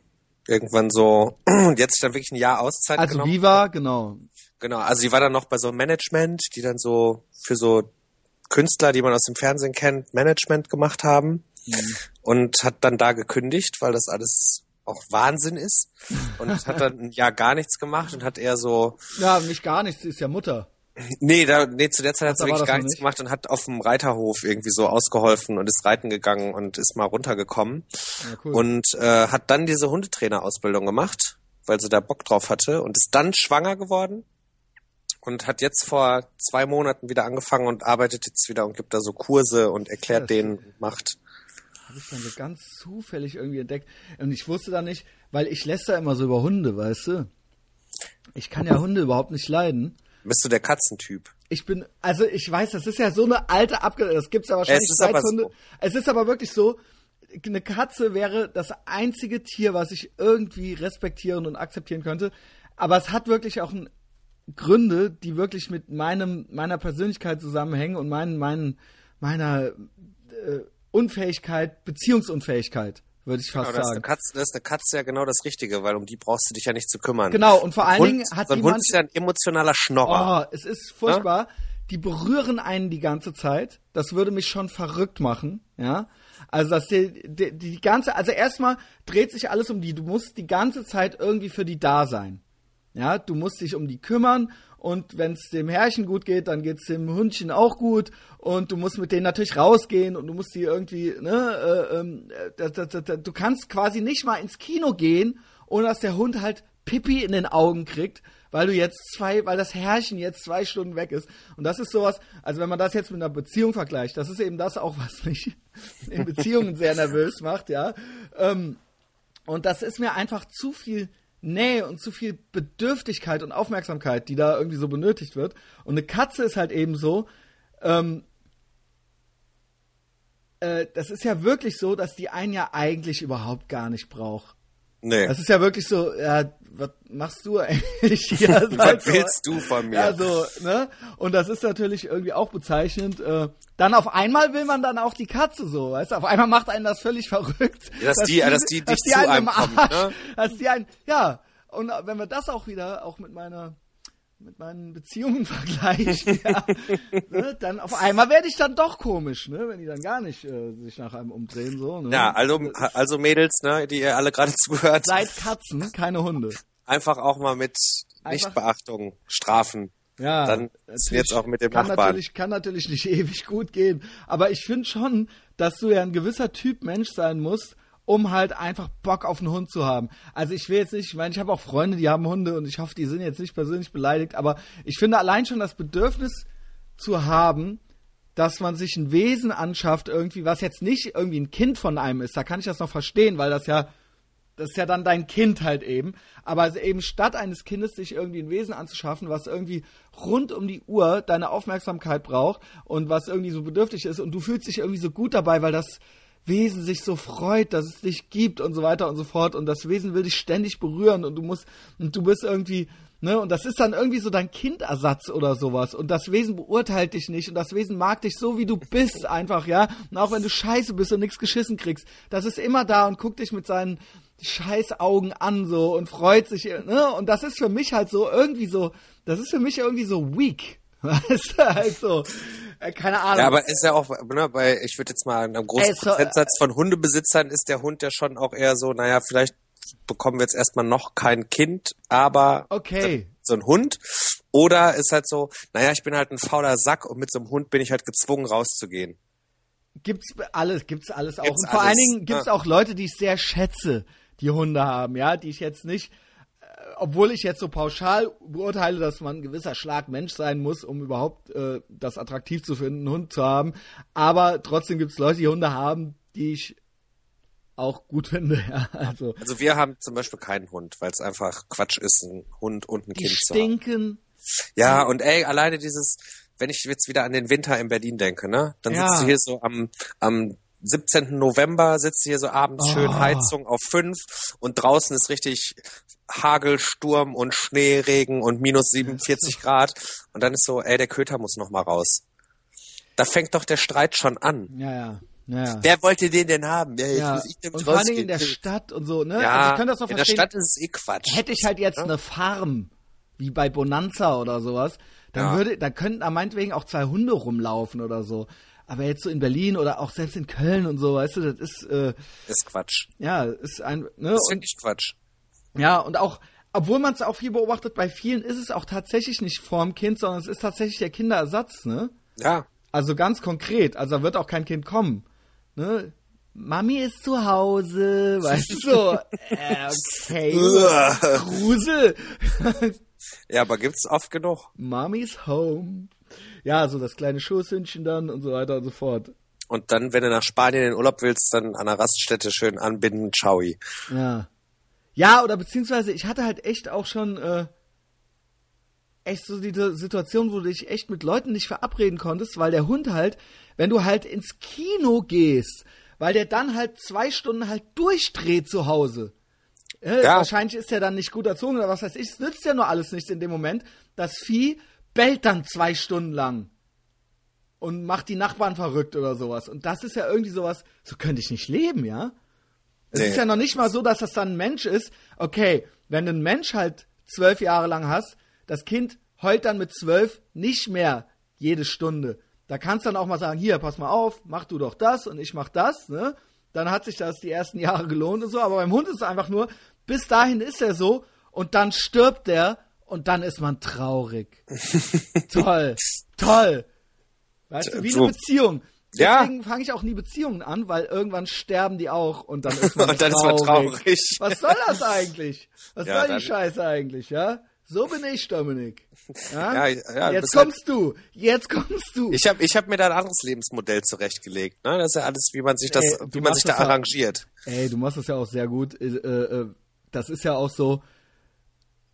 irgendwann so, [clears throat] und jetzt dann wirklich ein Jahr Auszeit Also genommen. Viva, genau. Genau, also sie war dann noch bei so einem Management, die dann so für so Künstler, die man aus dem Fernsehen kennt, Management gemacht haben und hat dann da gekündigt, weil das alles auch Wahnsinn ist und hat dann ein Jahr gar nichts gemacht und hat eher so, Ja, nicht gar nichts, ist ja Mutter. nee, da, nee, zu der Zeit hat sie wirklich gar nichts nicht? gemacht und hat auf dem Reiterhof irgendwie so ausgeholfen und ist reiten gegangen und ist mal runtergekommen Ja, cool. und äh, hat dann diese Hundetrainerausbildung gemacht, weil sie da Bock drauf hatte und ist dann schwanger geworden und hat jetzt vor zwei Monaten wieder angefangen und arbeitet jetzt wieder und gibt da so Kurse und erklärt Krass. denen, macht. Habe ich dann so ganz zufällig irgendwie entdeckt. Und ich wusste dann nicht, weil ich lässt da immer so über Hunde, weißt du? Ich kann ja Hunde überhaupt nicht leiden. Bist du der Katzentyp? Ich bin, also ich weiß, das ist ja so eine alte Abge, das gibt's ja wahrscheinlich seit Hunde. so. Es ist aber wirklich so, eine Katze wäre das einzige Tier, was ich irgendwie respektieren und akzeptieren könnte. Aber es hat wirklich auch ein, Gründe, die wirklich mit meinem, meiner Persönlichkeit zusammenhängen und meinen, meinen, meiner äh, Unfähigkeit, Beziehungsunfähigkeit, würde ich fast Genau, das, ist sagen. Katze, das ist eine Katze ja genau das Richtige, weil um die brauchst du dich ja nicht zu kümmern. Genau, und vor allen Dingen hat so ein Hund ist ja ein emotionaler Schnorrer. Oh, es ist furchtbar. Die berühren einen die ganze Zeit. Das würde mich schon verrückt machen, ja. Also dass die, die, die ganze, also erstmal dreht sich alles um die. Du musst die ganze Zeit irgendwie für die da sein. Ja, du musst dich um die kümmern und wenn es dem Herrchen gut geht, dann geht's dem Hundchen auch gut und du musst mit denen natürlich rausgehen und du musst die irgendwie, ne, äh, äh, da, du kannst quasi nicht mal ins Kino gehen, ohne dass der Hund halt Pipi in den Augen kriegt, weil du jetzt zwei, weil das Herrchen jetzt zwei Stunden weg ist. Und das ist sowas, also wenn man das jetzt mit einer Beziehung vergleicht, das ist eben das auch, was mich [laughs] in Beziehungen sehr nervös macht, ja. Ähm, und das ist mir einfach zu viel Nähe und zu viel Bedürftigkeit und Aufmerksamkeit, die da irgendwie so benötigt wird. Und eine Katze ist halt eben so, ähm, äh, das ist ja wirklich so, dass die einen ja eigentlich überhaupt gar nicht braucht. Nee. Das ist ja wirklich so, ja, was machst du eigentlich hier? [laughs] Was halt so- willst du von mir? Ja, so, ne? Und das ist natürlich irgendwie auch bezeichnend. Äh, dann auf einmal will man dann auch die Katze so, weißt du? Auf einmal macht einen das völlig [laughs] verrückt. Ja, dass die- dass die dich zu einen einem im kommt, Arsch- ne? Dass die einen, ja. Und wenn wir das auch wieder, auch mit meiner mit meinen Beziehungen [laughs] vergleichen, ja, ne, dann auf einmal werde ich dann doch komisch, ne, wenn die dann gar nicht äh, sich nach einem umdrehen so. Ne? ja, also, also Mädels, ne, die ihr alle gerade [laughs] zuhört, Seid Katzen, keine Hunde. einfach auch mal mit Einfach- Nichtbeachtung strafen. Ja, Dann jetzt auch mit dem kann Nachbarn. Natürlich, kann natürlich nicht [laughs] ewig gut gehen. Aber ich finde schon, dass du ja ein gewisser Typ Mensch sein musst, um halt einfach Bock auf einen Hund zu haben. Also ich will jetzt nicht, ich meine, ich habe auch Freunde, die haben Hunde und ich hoffe, die sind jetzt nicht persönlich beleidigt, aber ich finde allein schon das Bedürfnis zu haben, dass man sich ein Wesen anschafft, irgendwie, was jetzt nicht irgendwie ein Kind von einem ist, da kann ich das noch verstehen, weil das ja das ist ja dann dein Kind halt eben. Aber also eben statt eines Kindes sich irgendwie ein Wesen anzuschaffen, was irgendwie rund um die Uhr deine Aufmerksamkeit braucht und was irgendwie so bedürftig ist und du fühlst dich irgendwie so gut dabei, weil das Wesen sich so freut, dass es dich gibt und so weiter und so fort und das Wesen will dich ständig berühren und du musst und du bist irgendwie Ne, und das ist dann irgendwie so dein Kindersatz oder sowas. Und das Wesen beurteilt dich nicht. Und das Wesen mag dich so, wie du bist, einfach, ja. Und auch wenn du scheiße bist und nichts geschissen kriegst, das ist immer da und guckt dich mit seinen Scheißaugen an, so, und freut sich, ne. Und das ist für mich halt so irgendwie so, das ist für mich irgendwie so weak. [laughs] Weißt du, halt so, keine Ahnung. Ja, aber ist ja auch, ne, bei, ich würde jetzt mal, einem großen so, Prozentsatz von Hundebesitzern ist der Hund ja schon auch eher so, naja, vielleicht bekommen wir jetzt erstmal noch kein Kind, aber okay. so ein Hund. Oder ist halt so, naja, ich bin halt ein fauler Sack und mit so einem Hund bin ich halt gezwungen rauszugehen. Gibt's alles, gibt's alles auch. Gibt's und vor alles, allen Dingen gibt's ja. auch Leute, die ich sehr schätze, die Hunde haben, ja, die ich jetzt nicht, äh, obwohl ich jetzt so pauschal beurteile, dass man ein gewisser Schlag Mensch sein muss, um überhaupt äh, das attraktiv zu finden, einen Hund zu haben. Aber trotzdem gibt's Leute, die Hunde haben, die ich auch gut finde, [laughs] ja. Also Also wir haben zum Beispiel keinen Hund, weil es einfach Quatsch ist, einen Hund und ein die Kind zu haben. stinken. Ja, und ey, alleine dieses, wenn ich jetzt wieder an den Winter in Berlin denke, ne, dann Ja. sitzt du hier so am, am 17. November, sitzt du hier so abends schön Oh. Heizung auf fünf und draußen ist richtig Hagel, Sturm und Schneeregen und minus 47 [laughs] Grad und dann ist so, ey, der Köter muss noch mal raus. Da fängt doch der Streit schon an. Ja, ja. Ja, ja. Wer wollte den denn haben? Ja, ja. muss ich den Und vor Dingen in der Stadt und so, ne? Ja, also ich kann das auch in der verstehen. Stadt ist es eh Quatsch. Hätte ich halt jetzt eine Farm, wie bei Bonanza oder sowas, dann Ja. würde, da könnten da meinetwegen auch zwei Hunde rumlaufen oder so. Aber jetzt so in Berlin oder auch selbst in Köln und so, weißt du, das ist, äh, ist Quatsch. ja, ist ein, ne? Das ist wirklich Quatsch. Ja, und auch, obwohl man es auch viel beobachtet, bei vielen ist es auch tatsächlich nicht vorm Kind, sondern es ist tatsächlich der Kinderersatz, ne? Ja. Also ganz konkret, also da wird auch kein Kind kommen. Ne? Mami ist zu Hause, [laughs] weißt du so. Äh, okay. [laughs] Grusel. [laughs] Ja, aber gibt's oft genug. Mommy's home. Ja, so das kleine Schoßhündchen dann und so weiter und so fort. Und dann, wenn du nach Spanien in den Urlaub willst, dann an der Raststätte schön anbinden, ciao. Ja. Ja, oder beziehungsweise ich hatte halt echt auch schon äh, echt so diese Situation, wo du dich echt mit Leuten nicht verabreden konntest, weil der Hund halt, wenn du halt ins Kino gehst, weil der dann halt zwei Stunden halt durchdreht zu Hause. Äh, Ja. Wahrscheinlich ist er dann nicht gut erzogen oder was weiß ich. Es nützt ja nur alles nichts in dem Moment. Das Vieh bellt dann zwei Stunden lang und macht die Nachbarn verrückt oder sowas. Und das ist ja irgendwie sowas, so könnte ich nicht leben, ja? Es Nee. ist ja noch nicht mal so, dass das dann ein Mensch ist. Okay, wenn du einen Mensch halt zwölf Jahre lang hast, das Kind heult dann mit zwölf nicht mehr jede Stunde. Da kannst du dann auch mal sagen, hier, pass mal auf, mach du doch das und ich mach das, ne? Dann hat sich das die ersten Jahre gelohnt und so. Aber beim Hund ist es einfach nur, bis dahin ist er so und dann stirbt der und dann ist man traurig. [laughs] toll, toll. Weißt du, wie eine Beziehung. Ja. Deswegen fange ich auch nie Beziehungen an, weil irgendwann sterben die auch und dann ist man [laughs] Und dann ist traurig. man traurig. Was soll das eigentlich? Was Ja, soll die Scheiße eigentlich, ja? So bin ich, Dominik. Ja? Ja, ja, Jetzt halt- kommst du. Jetzt kommst du. Ich habe ich hab mir da ein anderes Lebensmodell zurechtgelegt. Ne? Das ist ja alles, wie man sich das, Ey, wie man sich da ja- arrangiert. Ey, du machst das ja auch sehr gut. Äh, äh, das ist ja auch so,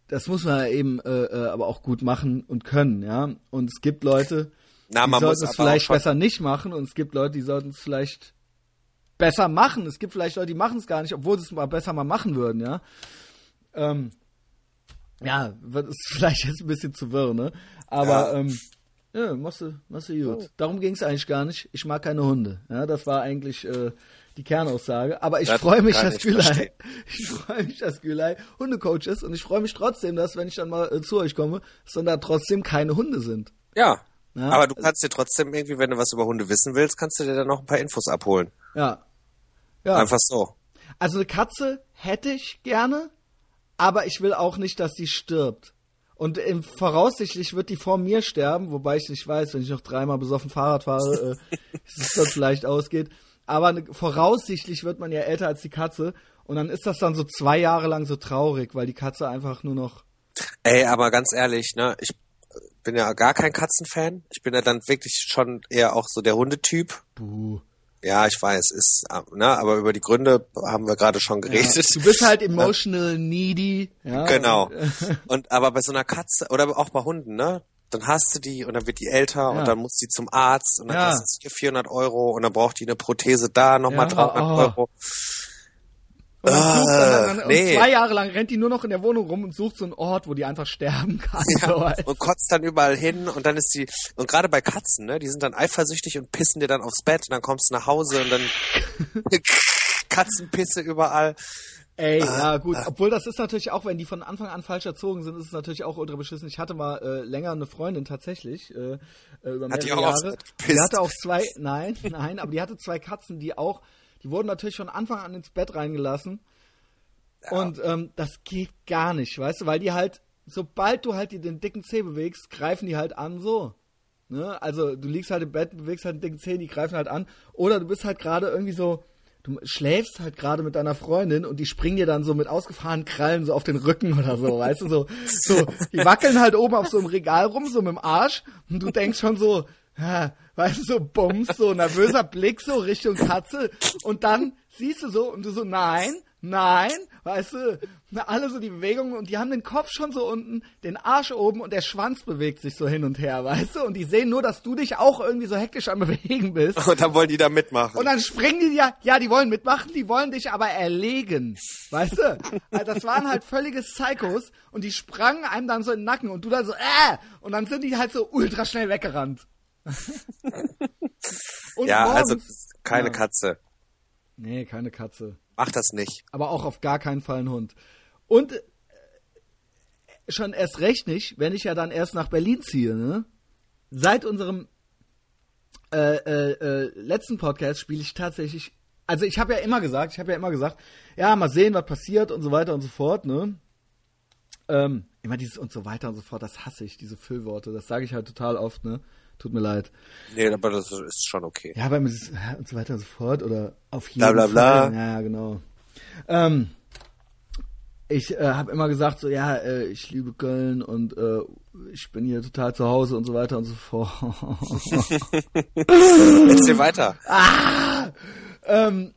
das muss man ja eben äh, aber auch gut machen und können, ja. Und es gibt Leute, Na, die man sollten es vielleicht besser nicht machen und es gibt Leute, die sollten es vielleicht besser machen. Es gibt vielleicht Leute, die machen es gar nicht, obwohl sie es mal besser mal machen würden, ja. Ähm, ja, wird es [laughs] vielleicht jetzt ein bisschen zu wirr, ne? Aber Ja. ähm, ja, machst du, machst du gut. Darum ging es eigentlich gar nicht. Ich mag keine Hunde. Ja, das war eigentlich äh, die Kernaussage. Aber ich Das freue mich, dass verstehen. [laughs] ich freue mich, dass Gülay Hundecoach ist und ich freue mich trotzdem, dass wenn ich dann mal äh, zu euch komme, dass dann da trotzdem keine Hunde sind. ja. Ja. Aber du kannst dir trotzdem irgendwie, wenn du was über Hunde wissen willst, kannst du dir dann noch ein paar Infos abholen. Ja. Ja. Einfach so. Also eine Katze hätte ich gerne, aber ich will auch nicht, dass die stirbt. Und im, voraussichtlich wird die vor mir sterben, wobei ich nicht weiß, wenn ich noch dreimal besoffen Fahrrad fahre, äh, [laughs] dass es dann vielleicht ausgeht. Aber ne, voraussichtlich wird man ja älter als die Katze und dann ist das dann so zwei Jahre lang so traurig, weil die Katze einfach nur noch. Ey, aber ganz ehrlich, ne, ich bin ja gar kein Katzenfan. Ich bin ja dann wirklich schon eher auch so der Hundetyp. Buh. Ja, ich weiß, ist, äh, ne, aber über die Gründe haben wir gerade schon geredet. Du bist halt [laughs] emotional needy. Ja, Genau. [laughs] Und, aber bei so einer Katze oder auch bei Hunden, ne? Dann hast du die und dann wird die älter Ja. und dann muss die zum Arzt und dann Ja. kostet es hier 400 Euro und dann braucht die eine Prothese da nochmal Ja, 300 oh. Euro. Und, dann sucht dann, Ah, dann, und nee. zwei Jahre lang rennt die nur noch in der Wohnung rum und sucht so einen Ort, wo die einfach sterben kann. [laughs] So, weißt Und kotzt dann überall hin und dann ist die, und gerade bei Katzen, ne, die sind dann eifersüchtig und pissen dir dann aufs Bett und dann kommst du nach Hause und dann [laughs] Katzenpisse überall. Ey, Ah, ja gut, obwohl das ist natürlich auch, wenn die von Anfang an falsch erzogen sind, ist es natürlich auch ultra beschissen. Ich hatte mal äh, länger eine Freundin tatsächlich, äh, äh, über Hat die mehrere auch Jahre. Die hatte auch zwei, nein, [laughs] nein, aber die hatte zwei Katzen, die auch, die wurden natürlich von Anfang an ins Bett reingelassen. Und ähm, das geht gar nicht, weißt du, weil die halt, sobald du halt die, den dicken Zeh bewegst, greifen die halt an so. Ne? Also du liegst halt im Bett, bewegst halt den dicken Zeh, die greifen halt an. Oder du bist halt gerade irgendwie so, du schläfst halt gerade mit deiner Freundin und die springen dir dann so mit ausgefahrenen Krallen so auf den Rücken oder so, weißt du, so, so, die wackeln halt oben auf so einem Regal rum, so mit dem Arsch und du denkst schon so, ja, weißt du, so bums, so nervöser Blick so Richtung Katze und dann siehst du so und du so, nein, nein, weißt du, alle so die Bewegungen und die haben den Kopf schon so unten, den Arsch oben und der Schwanz bewegt sich so hin und her, weißt du, und die sehen nur, dass du dich auch irgendwie so hektisch am Bewegen bist. Und dann wollen die da mitmachen. Und dann springen die ja, ja, die wollen mitmachen, die wollen dich aber erlegen. Weißt du? Also das waren halt völlige Psychos und die sprangen einem dann so in den Nacken und du dann so, äh! Und dann sind die halt so ultra schnell weggerannt. [laughs] ja, also morgens- keine Ja. Katze. Nee, keine Katze. Mach das nicht. Aber auch auf gar keinen Fall ein Hund. Und äh, schon erst recht nicht, wenn ich ja dann erst nach Berlin ziehe, ne? Seit unserem äh, äh, äh, letzten Podcast spiele ich tatsächlich. Also ich habe ja immer gesagt, ich habe ja immer gesagt, ja, mal sehen, was passiert und so weiter und so fort, ne? Ähm, immer dieses und so weiter und so fort, das hasse ich, diese Füllworte. Das sage ich halt total oft, ne? Tut mir leid. Nee, aber das ist schon okay. Ja, beim dieses, ja, und so weiter und so fort oder auf jeden Bla, bla, bla. Fall. Ja, ja, genau. Ähm, ich äh, habe immer gesagt, so ja, äh, ich liebe Köln und äh, ich bin hier total zu Hause und so weiter und so fort. [laughs] Erzähl weiter. Ah! Ähm,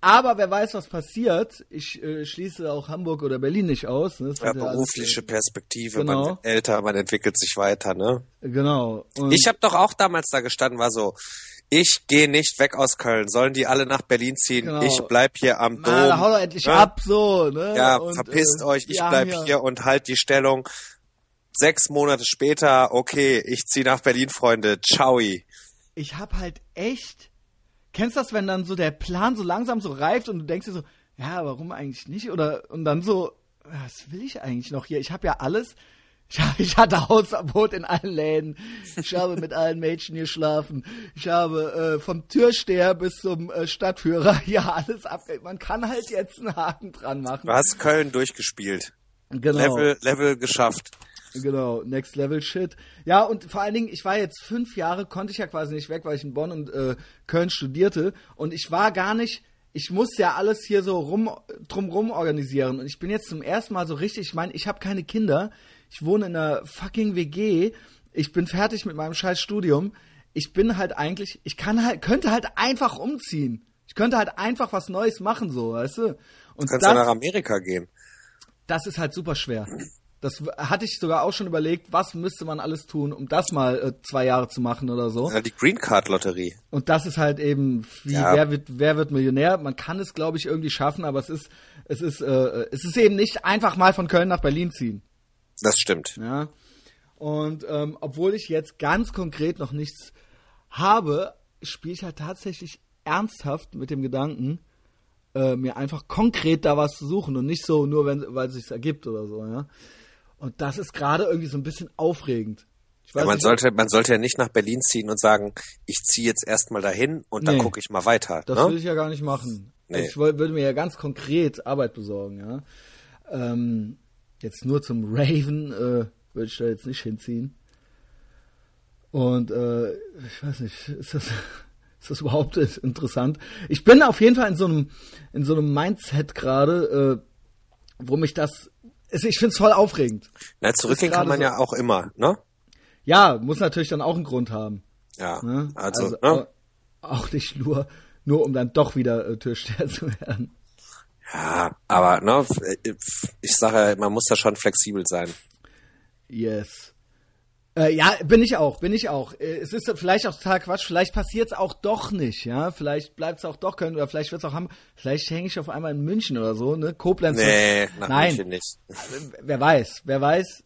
aber wer weiß, was passiert. Ich äh, schließe auch Hamburg oder Berlin nicht aus. Ne? Ja, hat alles, berufliche äh, Perspektive, genau. man wird älter, man entwickelt sich weiter, ne? Genau. Und Ich habe doch auch damals da gestanden, war so, ich gehe nicht weg aus Köln, sollen die alle nach Berlin ziehen, Genau. ich bleib hier am Dom. Ah, hau doch endlich ne? ab, so, ne? Ja, Und, verpisst äh, euch, ich bleib hier und halt die Stellung. Sechs Monate später, okay, ich zieh nach Berlin, Freunde, ciao. Ich hab halt echt. Kennst du das, wenn dann so der Plan so langsam so reift und du denkst dir so, ja, warum eigentlich nicht? Oder und dann so, was will ich eigentlich noch hier? Ich habe ja alles. Ich, hatte Hausverbot in allen Läden. Ich habe mit allen Mädchen geschlafen. Ich habe äh, vom Türsteher bis zum äh, Stadtführer ja [laughs] alles abge... Man kann halt jetzt einen Haken dran machen. Du hast Köln durchgespielt. Genau. Level, Level geschafft. Genau, Next Level Shit. Ja, und vor allen Dingen, ich war jetzt fünf Jahre, konnte ich ja quasi nicht weg, weil ich in Bonn und äh, Köln studierte. Und ich war gar nicht, ich musste ja alles hier so rum, drumrum organisieren. Und ich bin jetzt zum ersten Mal so richtig, ich meine, ich habe keine Kinder. Ich wohne in einer fucking WG. Ich bin fertig mit meinem scheiß Studium. Ich bin halt eigentlich, ich kann halt, könnte halt einfach umziehen. Ich könnte halt einfach was Neues machen, so, weißt du? Und Du kannst ja nach Amerika gehen. das ist halt super schwer. Das hatte ich sogar auch schon überlegt, was müsste man alles tun, um das mal äh, zwei Jahre zu machen oder so. Ja, die Green Card Lotterie. Und das ist halt eben, wie Ja. wer wird wer wird Millionär? Man kann es, glaube ich, irgendwie schaffen, aber es ist es ist äh, es ist eben nicht einfach mal von Köln nach Berlin ziehen. Das stimmt. Ja. Und ähm, obwohl ich jetzt ganz konkret noch nichts habe, spiele ich halt tatsächlich ernsthaft mit dem Gedanken, äh, mir einfach konkret da was zu suchen und nicht so nur, wenn weil es sich ergibt oder so, ja. Und das ist gerade irgendwie so ein bisschen aufregend. Ja, man nicht, sollte, man sollte ja nicht nach Berlin ziehen und sagen, ich ziehe jetzt erstmal dahin und dann Nee. gucke ich mal weiter. Das ne? will ich ja gar nicht machen. Nee. Ich würde mir ja ganz konkret Arbeit besorgen, ja. Ähm, jetzt nur zum Raven äh, würde ich da jetzt nicht hinziehen. Und äh, ich weiß nicht, ist das, [laughs] ist das überhaupt interessant? Ich bin auf jeden Fall in so einem, in so einem Mindset gerade, äh, wo mich das. Also ich finde es voll aufregend. Na, zurückgehen kann man gerade ja auch immer, ne? Ja, muss natürlich dann auch einen Grund haben. Ja. Ne? Also, äh, ne? auch nicht nur, nur um dann doch wieder äh, Türsteher [laughs] zu werden. Ja, aber ne, ich sage ja, man muss da schon flexibel sein. Yes. Äh, ja, bin ich auch, bin ich auch. Äh, Es ist vielleicht auch total Quatsch, vielleicht passiert es auch doch nicht, ja. Vielleicht bleibt es auch doch Köln oder vielleicht wird es auch haben. Vielleicht hänge ich auf einmal in München oder so, ne? Koblenz. Nee, nach Nein, München nicht. wer weiß, wer weiß.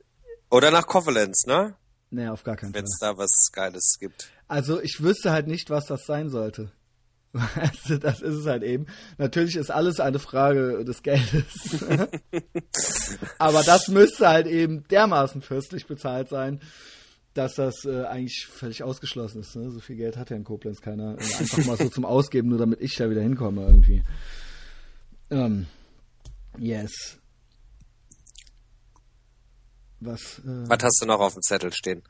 Oder nach Koblenz, ne? Nee, auf gar keinen Wenn Fall. es da was Geiles gibt. Also ich wüsste halt nicht, was das sein sollte. [laughs] Weißt du, das ist es halt eben. Natürlich ist alles eine Frage des Geldes. [laughs] [laughs] Aber das müsste halt eben dermaßen fürstlich bezahlt sein, dass das äh, eigentlich völlig ausgeschlossen ist. Ne? So viel Geld hat ja in Koblenz keiner. Einfach mal so zum Ausgeben, nur damit ich da wieder hinkomme irgendwie. Ähm, yes. Was? Äh, Was hast du noch auf dem Zettel stehen?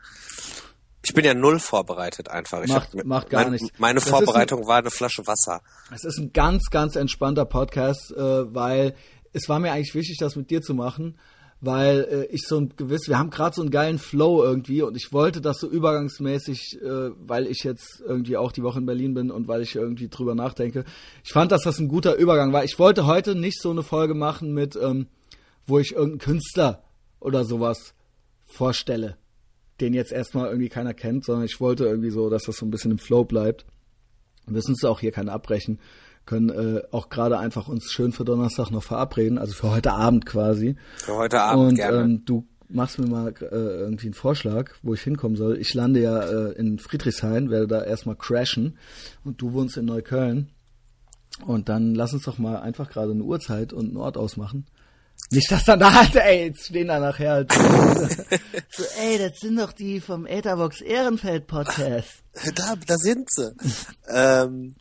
Ich bin ja null vorbereitet einfach. Ich Macht- hab, macht gar mein, nichts. Meine Das ist ein- Vorbereitung war eine Flasche Wasser. Es ist ein ganz, ganz entspannter Podcast, äh, weil es war mir eigentlich wichtig, das mit dir zu machen, weil äh, ich so ein gewiss, wir haben gerade so einen geilen Flow irgendwie und ich wollte das so übergangsmäßig, äh, weil ich jetzt irgendwie auch die Woche in Berlin bin und weil ich irgendwie drüber nachdenke. Ich fand, dass das ein guter Übergang war. Ich wollte heute nicht so eine Folge machen mit, ähm, wo ich irgendeinen Künstler oder sowas vorstelle, den jetzt erstmal irgendwie keiner kennt, sondern ich wollte irgendwie so, dass das so ein bisschen im Flow bleibt. Wir müssen es auch hier keinen abbrechen, können äh, auch gerade einfach uns schön für Donnerstag noch verabreden, also für heute Abend quasi. Für heute Abend Und gerne. ähm, du machst mir mal äh, irgendwie einen Vorschlag, wo ich hinkommen soll. Ich lande ja äh, in Friedrichshain, werde da erstmal crashen und du wohnst in Neukölln. Und dann lass uns doch mal einfach gerade eine Uhrzeit und einen Ort ausmachen. Nicht, dass dann da halt, ey, jetzt stehen da nachher halt [laughs] so, ey, das sind doch die vom Etherbox Ehrenfeld Podcast. Da, da sind sie. ähm,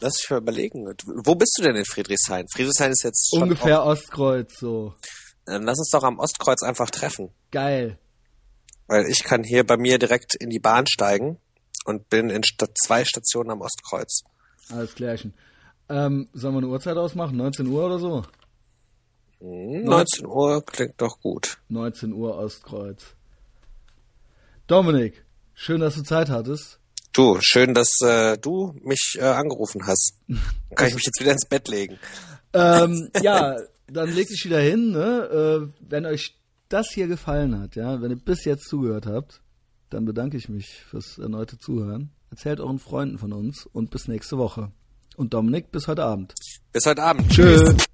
lass mich mal überlegen. Wo bist du denn in Friedrichshain? Friedrichshain ist jetzt schon Ungefähr Ostkreuz, so. Dann lass uns doch am Ostkreuz einfach treffen. Geil. Weil ich kann hier bei mir direkt in die Bahn steigen und bin in Sta zwei Stationen am Ostkreuz. Alles klärchen. Ähm, sollen wir eine Uhrzeit ausmachen? 19 Uhr oder so? 19 hm, Uhr klingt doch gut. 19 Uhr Ostkreuz. Dominik, schön, dass du Zeit hattest. Du, schön, dass äh, du mich äh, angerufen hast. [laughs] Kann ich mich jetzt wieder ins Bett legen? Ähm, [laughs] ja, dann leg dich wieder hin. Ne? Äh, wenn euch das hier gefallen hat, ja, wenn ihr bis jetzt zugehört habt, dann bedanke ich mich fürs erneute Zuhören. Erzählt euren Freunden von uns und bis nächste Woche. Und Dominik, bis heute Abend. Bis heute Abend. Tschüss. Tschüss.